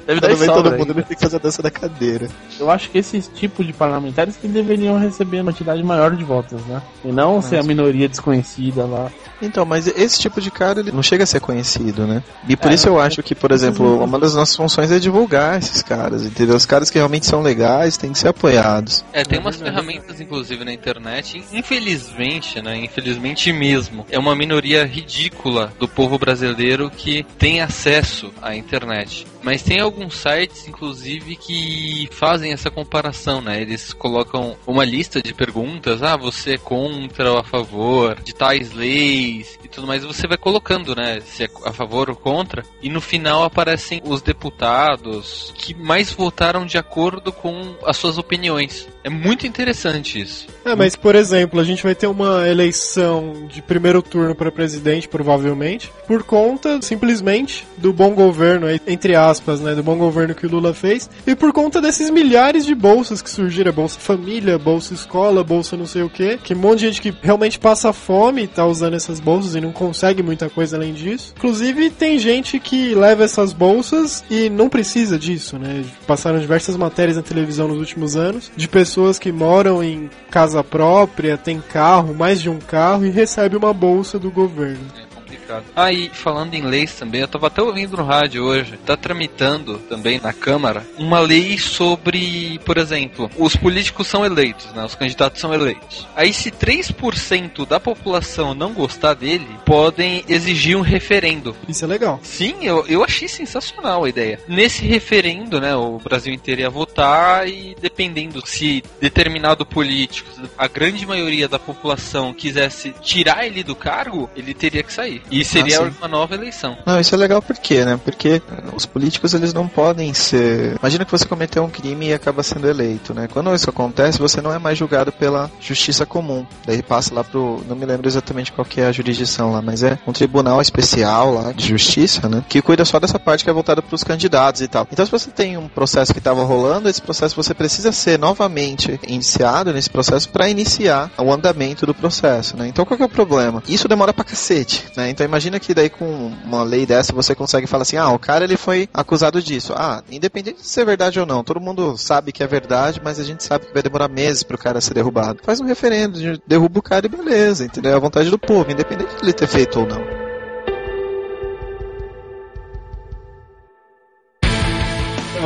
Deve dar todo mundo, tem que fazer a da cadeira. Eu acho que esses tipos de parlamentares que deveriam receber uma quantidade maior de votos, né? E não ser a minoria desconhecida lá. Então, mas esse tipo de cara, ele não chega a ser conhecido, né? E por É, isso eu acho que, por exemplo, uma das nossas funções é divulgar esses caras, entendeu? Os caras que realmente são legais têm que ser apoiados. É, tem umas ferramentas, inclusive, na internet. Infelizmente, né? Infelizmente mesmo. É uma minoria ridícula do povo brasileiro que tem acesso à internet. Mas tem alguns sites, inclusive, que fazem essa comparação, né? Eles colocam uma lista de perguntas. Ah, você é contra ou a favor de tais leis e tudo mais. Você vai colocando, né? Se é a favor ou contra. E no final aparecem os deputados que mais votaram de acordo com as suas opiniões. É muito interessante isso. É, mas por exemplo, a gente vai ter uma eleição de primeiro turno para presidente, provavelmente, por conta simplesmente do bom governo, entre aspas, né, do bom governo que o Lula fez, e por conta desses milhares de bolsas que surgiram, bolsa família, bolsa escola, bolsa não sei o que, que um monte de gente que realmente passa fome e tá usando essas bolsas e não consegue muita coisa além disso. Inclusive tem gente que leva essas bolsas e não precisa disso, né? Passaram diversas matérias na televisão nos últimos anos de pessoas que moram em casa própria, tem carro, mais de um carro e recebe uma bolsa do governo. Complicado. Ah, e falando em leis também, eu tava até ouvindo no rádio hoje, tá tramitando também na Câmara uma lei sobre, por exemplo, os políticos são eleitos, né? Os candidatos são eleitos. Aí se 3% da população não gostar dele, podem exigir um referendo. Isso é legal. Sim, eu, eu achei sensacional a ideia. Nesse referendo, né, o Brasil inteiro ia votar e dependendo se determinado político, a grande maioria da população quisesse tirar ele do cargo, ele teria que sair. E seria Ah, uma nova eleição. Não, isso é legal por quê, né? Porque os políticos, eles não podem ser... Imagina que você cometeu um crime e acaba sendo eleito, né? Quando isso acontece, você não é mais julgado pela justiça comum. Daí passa lá pro... Não me lembro exatamente qual que é a jurisdição lá, mas é um tribunal especial lá de justiça, né? Que cuida só dessa parte que é voltada pros candidatos e tal. Então se você tem um processo que estava rolando, esse processo você precisa ser novamente iniciado nesse processo para iniciar o andamento do processo, né? Então qual que é o problema? Isso demora pra cacete, né? Então imagina que daí com uma lei dessa você consegue falar assim, ah, o cara ele foi acusado disso. Ah, independente de ser verdade ou não, todo mundo sabe que é verdade, mas a gente sabe que vai demorar meses pro cara ser derrubado. Faz um referendo, derruba o cara e beleza, entendeu? É a vontade do povo, independente de ele ter feito ou não.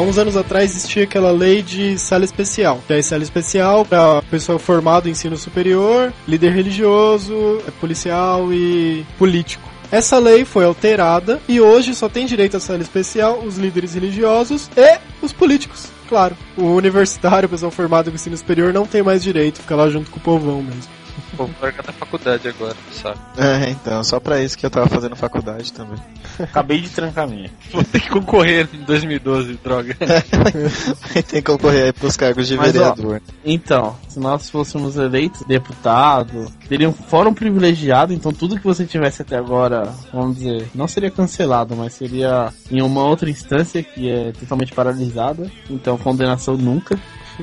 Há uns anos atrás existia aquela lei de sala especial. Que é sala especial para pessoa formada em ensino superior, líder religioso, policial e político. Essa lei foi alterada e hoje só tem direito à sala especial os líderes religiosos e os políticos. Claro, o universitário, o pessoal formado em ensino superior, não tem mais direito, fica lá junto com o povão mesmo. Pô, vou largar da faculdade agora, sabe? É, então, só pra isso que eu tava fazendo faculdade também. Acabei de trancar a minha. Vou ter que concorrer em 2012, droga. Tem que concorrer aí pros cargos de Mas, ó, vereador. Então, se nós fôssemos eleitos deputado, teria um fórum privilegiado, então tudo que você tivesse até agora, vamos dizer, não seria cancelado, mas seria em uma outra instância que é totalmente paralisada, então condenação nunca.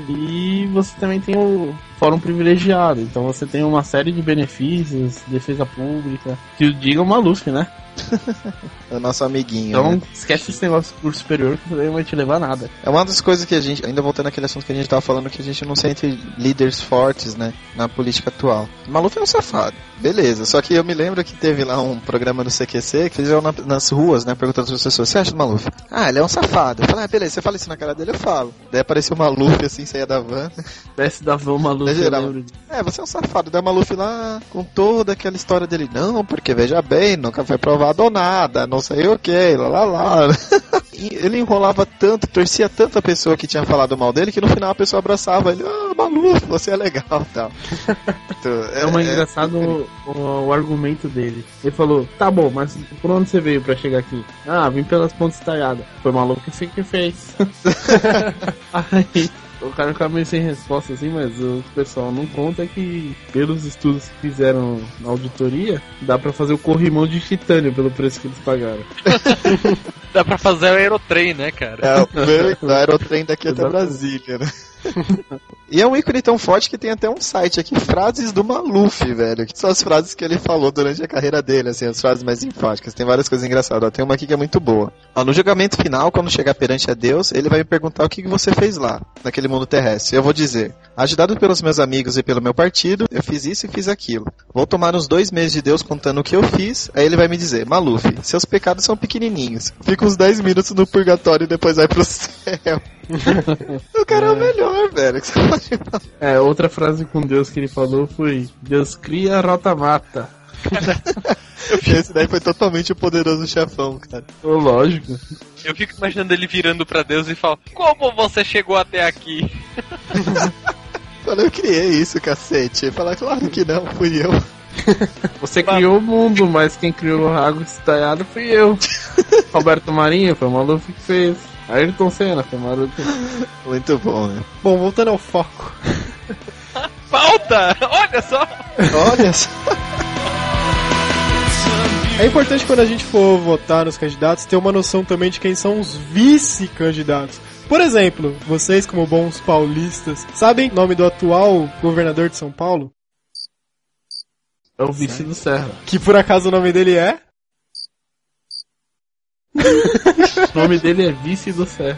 E você também tem o fórum privilegiado, então você tem uma série de benefícios, defesa pública, que o diga o Maluf, né? É o nosso amiguinho. Então né? esquece esse negócio de curso superior que não vai te levar a nada. É uma das coisas que a gente, ainda voltando àquele assunto que a gente tava falando, que a gente não sente líderes fortes, né, na política atual. O Maluf é um safado, beleza. Só que eu me lembro que teve lá um programa no CQC que fizeram na- nas ruas, né, perguntando as pessoas, você acha do Maluf? Ah, ele é um safado. Eu falei, ah, beleza, você fala isso na cara dele, eu falo. Daí apareceu o Maluf, assim, saía da van. Desce da van Maluf, Disso. É, você é um safado. Daí o Maluf lá com toda aquela história dele. Não, porque veja bem, nunca foi provado nada, não sei o que, lá lá lá. ele enrolava tanto, torcia tanto a pessoa que tinha falado mal dele, que no final a pessoa abraçava ele, ah, Maluf, você é legal tal. Então, É uma engraçado o, o- o argumento dele. Ele falou, tá bom, mas por onde você veio pra chegar aqui? Ah, vim pelas pontes talhadas. Foi maluco que você que fez. Aí o cara ficava meio sem resposta assim, mas o pessoal não conta que pelos estudos que fizeram na auditoria, dá pra fazer o corrimão de titânio pelo preço que eles pagaram. Dá pra fazer o aerotrem, né, cara? É o, aerotrem daqui até. Brasília, né? E é um ícone tão forte que tem até um site aqui, frases do Maluf, velho. Que são as frases que ele falou durante a carreira dele, assim, as frases mais enfáticas. Tem várias coisas engraçadas. Ó, tem uma aqui que é muito boa. Ó, no julgamento final, quando chegar perante a Deus, ele vai me perguntar o que você fez lá, naquele mundo terrestre. Eu vou dizer, ajudado pelos meus amigos e pelo meu partido, eu fiz isso e fiz aquilo. Vou tomar uns dois meses de Deus contando o que eu fiz, aí ele vai me dizer, Maluf, seus pecados são pequenininhos. Fica uns 10 minutos no purgatório e depois vai pro céu. O cara é o melhor, velho. que você pode falar. É, outra frase com Deus que ele falou foi: Deus cria, a rota mata. Esse daí foi totalmente o poderoso chefão, cara. Ô, lógico. Eu fico imaginando ele virando pra Deus e fala: Como você chegou até aqui? Fala, eu criei isso, cacete. Fala, claro que não, fui eu. Você criou o mundo, mas quem criou o água estalhada fui eu. Roberto Marinho foi o maluco que fez. Ayrton Senna foi o maluco. Muito bom, né? Bom, voltando ao foco. Falta! Olha só! Olha só. É importante quando a gente for votar nos candidatos ter uma noção também de quem são os vice-candidatos. Por exemplo, vocês como bons paulistas, sabem o nome do atual governador de São Paulo? É o vice do Serra. Que por acaso o nome dele é? O nome dele é vice do Serra.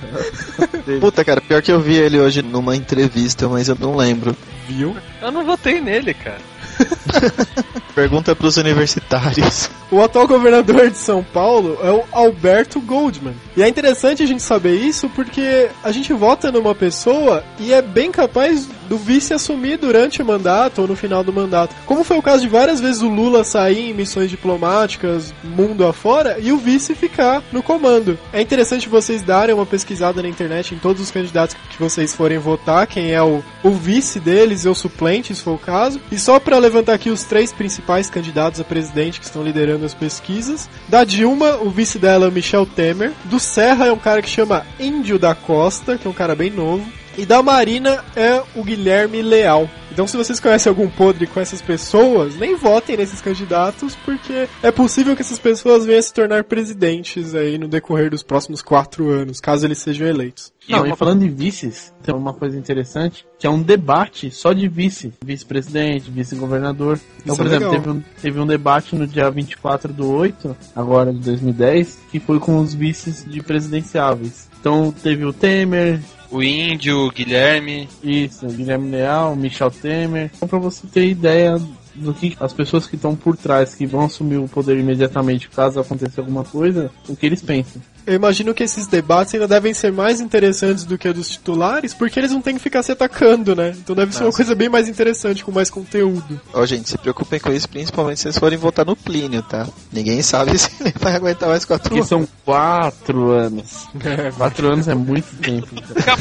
Puta, cara, pior que eu vi ele hoje numa entrevista, mas eu não lembro. Viu? Eu não votei nele, cara. Pergunta pros universitários. O atual governador de São Paulo é o Alberto Goldman. E é interessante a gente saber isso porque a gente vota numa pessoa e é bem capaz do vice assumir durante o mandato ou no final do mandato. Como foi o caso de várias vezes o Lula sair em missões diplomáticas mundo afora e o vice ficar no comando. É interessante vocês darem uma pesquisada na internet em todos os candidatos que vocês forem votar, quem é o, o vice deles e o suplente, se for o caso. E só para levantar aqui os três principais candidatos a presidente que estão liderando as pesquisas. Da Dilma, o vice dela é Michel Temer. Do Serra é um cara que chama Índio da Costa, que é um cara bem novo. E da Marina é o Guilherme Leal. Então, se vocês conhecem algum podre com essas pessoas, nem votem nesses candidatos, porque é possível que essas pessoas venham a se tornar presidentes aí no decorrer dos próximos quatro anos, caso eles sejam eleitos. Não, e falando em vices, tem uma coisa interessante, que é um debate só de vice. Vice-presidente, vice-governador. Então, Isso por é exemplo, teve um, teve um debate no dia 24 do 8, agora de 2010, que foi com os vices de presidenciáveis. Então teve o Temer, O Índio, o Guilherme. isso, o Guilherme Leal, o Michel Temer. Então pra você ter ideia do que as pessoas que estão por trás, que vão assumir o poder imediatamente caso aconteça alguma coisa, o que eles pensam. Eu imagino que esses debates ainda devem ser mais interessantes do que a dos titulares, porque eles não têm que ficar se atacando, né? Então deve ser uma coisa bem mais interessante, com mais conteúdo. Ó, gente, se preocupem com isso, principalmente se vocês forem votar no Plínio, tá? Ninguém sabe se ele vai aguentar mais quatro Porque anos. são quatro anos. Quatro anos é muito tempo. cara.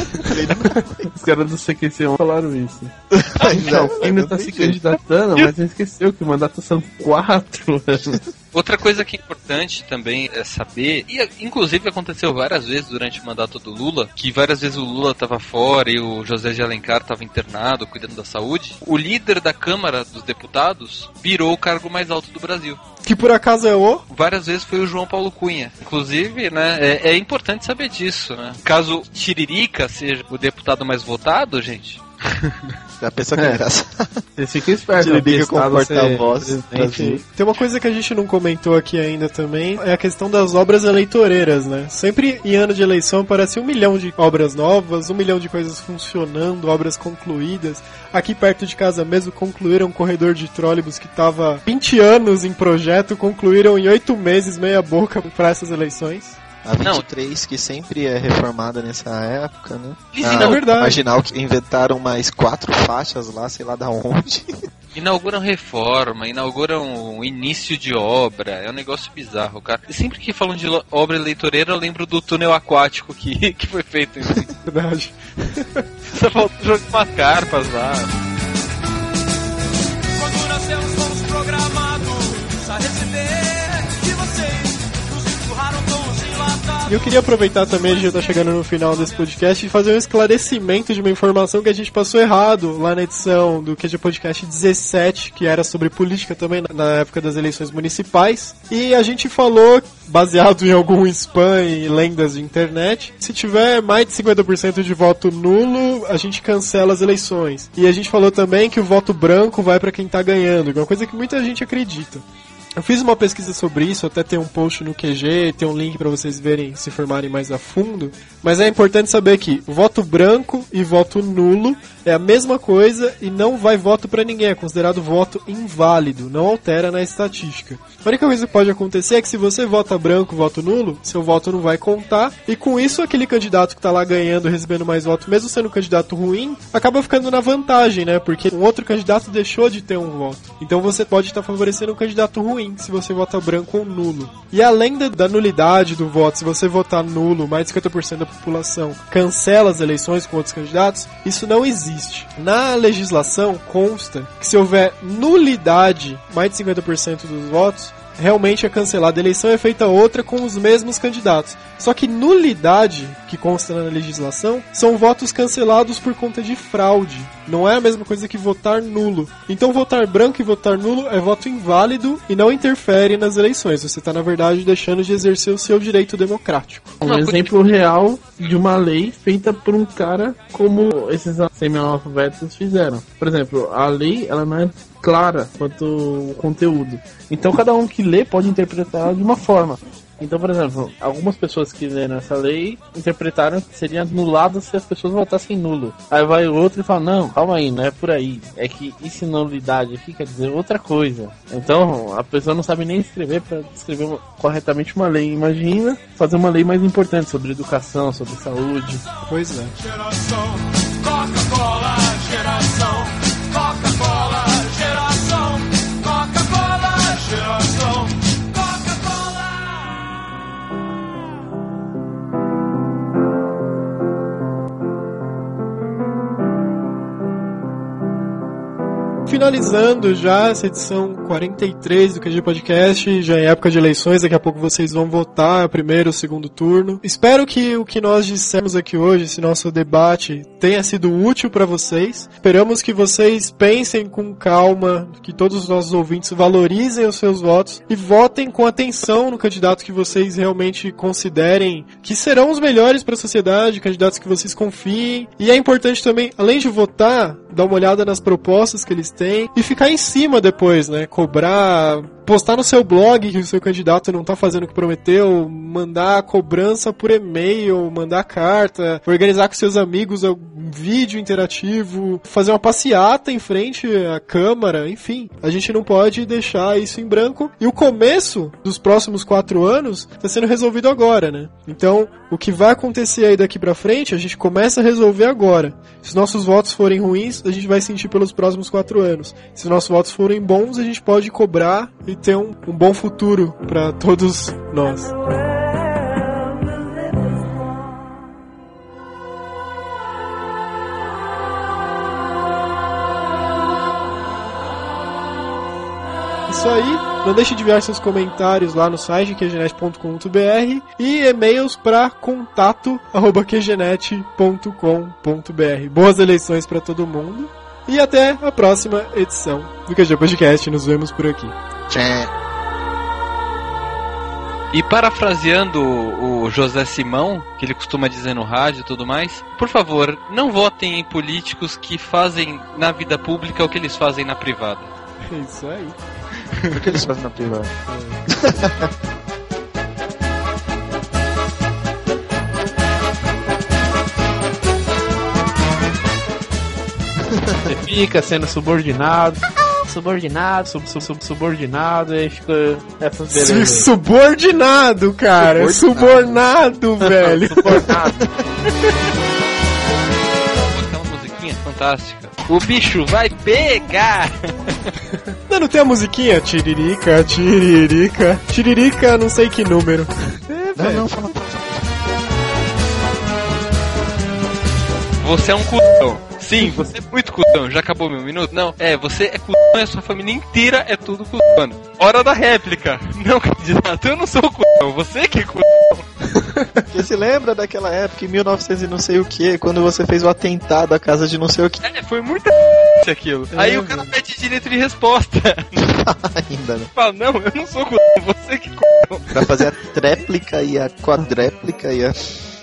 Os caras do CQC falaram isso. Mas, Não, é, o não tá se candidatando, mas esqueceu que o mandato são quatro anos. Outra coisa que é importante também é saber, e inclusive aconteceu várias vezes durante o mandato do Lula, que várias vezes o Lula estava fora e o José de Alencar estava internado, cuidando da saúde. O líder da Câmara dos Deputados virou o cargo mais alto do Brasil. Que por acaso é o. Várias vezes foi o João Paulo Cunha. Inclusive, né, é, é importante saber disso, né? Caso Tiririca seja o deputado mais votado, gente, Já pensou que É. engraçado. Você fica esperto. Tiririca com porta-voz. Tem uma coisa que a gente não comentou aqui ainda também, é a questão das obras eleitoreiras, né? Sempre em ano de eleição aparece um milhão de obras novas, um milhão de coisas funcionando, obras concluídas. Aqui perto de casa mesmo concluíram um corredor de trólebus que estava 20 anos em projeto, concluíram em 8 meses, meia boca para essas eleições. A 23, que sempre é reformada nessa época, né? Eles A É verdade. Marginal que inventaram mais quatro faixas lá, sei lá da onde. Inauguram reforma, inauguram início de obra. É um negócio bizarro, cara. Sempre que falam de obra eleitoreira, eu lembro do túnel aquático que, que foi feito. Verdade. Só falta jogar umas carpas lá. E eu queria aproveitar também, a gente já tá chegando no final desse podcast, e fazer um esclarecimento de uma informação que a gente passou errado lá na edição do QG Podcast 17, que era sobre política também na- época das eleições municipais. E a gente falou, baseado em algum spam e lendas de internet, se tiver mais de 50% de voto nulo, a gente cancela as eleições. E a gente falou também que o voto branco vai pra quem tá ganhando, que é uma coisa que muita gente acredita. Eu fiz uma pesquisa sobre isso, até tem um post no QG, tem um link para vocês verem, se informarem mais a fundo. Mas é importante saber que voto branco e voto nulo é a mesma coisa e não vai voto para ninguém, é considerado voto inválido, não altera na estatística. A única coisa que pode acontecer é que se você vota branco, voto nulo, seu voto não vai contar e com isso aquele candidato que tá lá ganhando, recebendo mais voto, mesmo sendo um candidato ruim, acaba ficando na vantagem, né? Porque um outro candidato deixou de ter um voto. Então você pode estar favorecendo um candidato ruim se você vota branco ou nulo. E além da, da nulidade do voto, se você votar nulo, mais de 50% da população cancela as eleições com outros candidatos, isso não existe. Na legislação consta que se houver nulidade, mais de 50% dos votos, realmente é cancelada. A eleição é feita outra com os mesmos candidatos. Só que nulidade, que consta na legislação, são votos cancelados por conta de fraude. Não é a mesma coisa que votar nulo. Então votar branco e votar nulo é voto inválido e não interfere nas eleições. Você está, na verdade, deixando de exercer o seu direito democrático. Um exemplo real de uma lei feita por um cara como esses semi-analfabetos fizeram. Por exemplo, a lei ela não é clara quanto o conteúdo. Então cada um que lê pode interpretar de uma forma. Então, por exemplo, algumas pessoas que leram essa lei interpretaram que seria anulado se as pessoas votassem nulo. Aí vai o outro e fala, não, calma aí, não é por aí. É que isso nulidade aqui quer dizer outra coisa. Então, a pessoa não sabe nem escrever para descrever uma- corretamente uma lei. Imagina fazer uma lei mais importante sobre educação, sobre saúde. Pois é. Geração Coca-Cola, Finalizando já essa edição 43 do QG Podcast, já em época de eleições, daqui a pouco vocês vão votar primeiro, segundo turno. Espero que o que nós dissemos aqui hoje, esse nosso debate, tenha sido útil para vocês. Esperamos que vocês pensem com calma, que todos os nossos ouvintes valorizem os seus votos e votem com atenção no candidato que vocês realmente considerem que serão os melhores para a sociedade, candidatos que vocês confiem. E é importante também, além de votar, dar uma olhada nas propostas que eles têm e ficar em cima depois, né? Cobrar, postar no seu blog que o seu candidato não tá fazendo o que prometeu, mandar cobrança por e-mail, mandar carta, organizar com seus amigos um vídeo interativo, fazer uma passeata em frente à Câmara, enfim. A gente não pode deixar isso em branco. E o começo dos próximos quatro anos está sendo resolvido agora, né? Então, o que vai acontecer aí daqui pra frente, a gente começa a resolver agora. Se nossos votos forem ruins, a gente vai sentir pelos próximos quatro anos. Se nossos votos forem bons, a gente pode cobrar e ter um, um bom futuro para todos nós. Isso aí. Não deixe de enviar seus comentários lá no site qgenet.com.br e e-mails para contato@qgenet.com.br. Boas eleições para todo mundo e até a próxima edição do QG Podcast. Nos vemos por aqui. Tchê. E parafraseando o José Simão, que ele costuma dizer no rádio e tudo mais, por favor, não votem em políticos que fazem na vida pública o que eles fazem na privada. É isso aí. O que eles fazem na privada? Você fica sendo subordinado. subordinado, sub, sub, sub- subordinado, e aí fica essas belezas. Subordinado, cara. Subornado, velho. Subordinado. Aquela musiquinha fantástica. O bicho vai pegar! Não, não tem a musiquinha? Tiririca, tiririca. Tiririca, não sei que número. Não, não, fala. Você é um cuzão. Sim, você é muito cuzão. Já acabou meu minuto? Não. É, você é cuzão e a sua família inteira é tudo cuzão. Hora da réplica. Não, candidato, eu não sou cuzão. Você que é cuzão. Você se lembra daquela época, em 1900 e não sei o que, quando você fez o atentado à casa de não sei o que É, foi muito aquilo. Aí o cara pede direito de resposta. ainda, né? Fala, não, eu não sou. Você que cuzão. Pra fazer a tréplica e a quadréplica e a...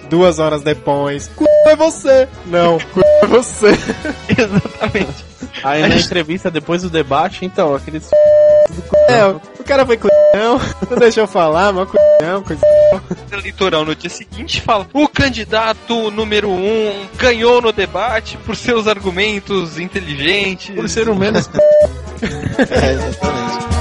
Duas horas depois. Cu é você. Não, cu é você. Exatamente. Aí na entrevista, depois do debate, então, aqueles. É, o cara foi cuzão, não deixou eu falar, mas cuzão, cuzão. eleitoral no dia seguinte fala: o candidato número um ganhou no debate por seus argumentos inteligentes. Por ser um menos. É, exatamente.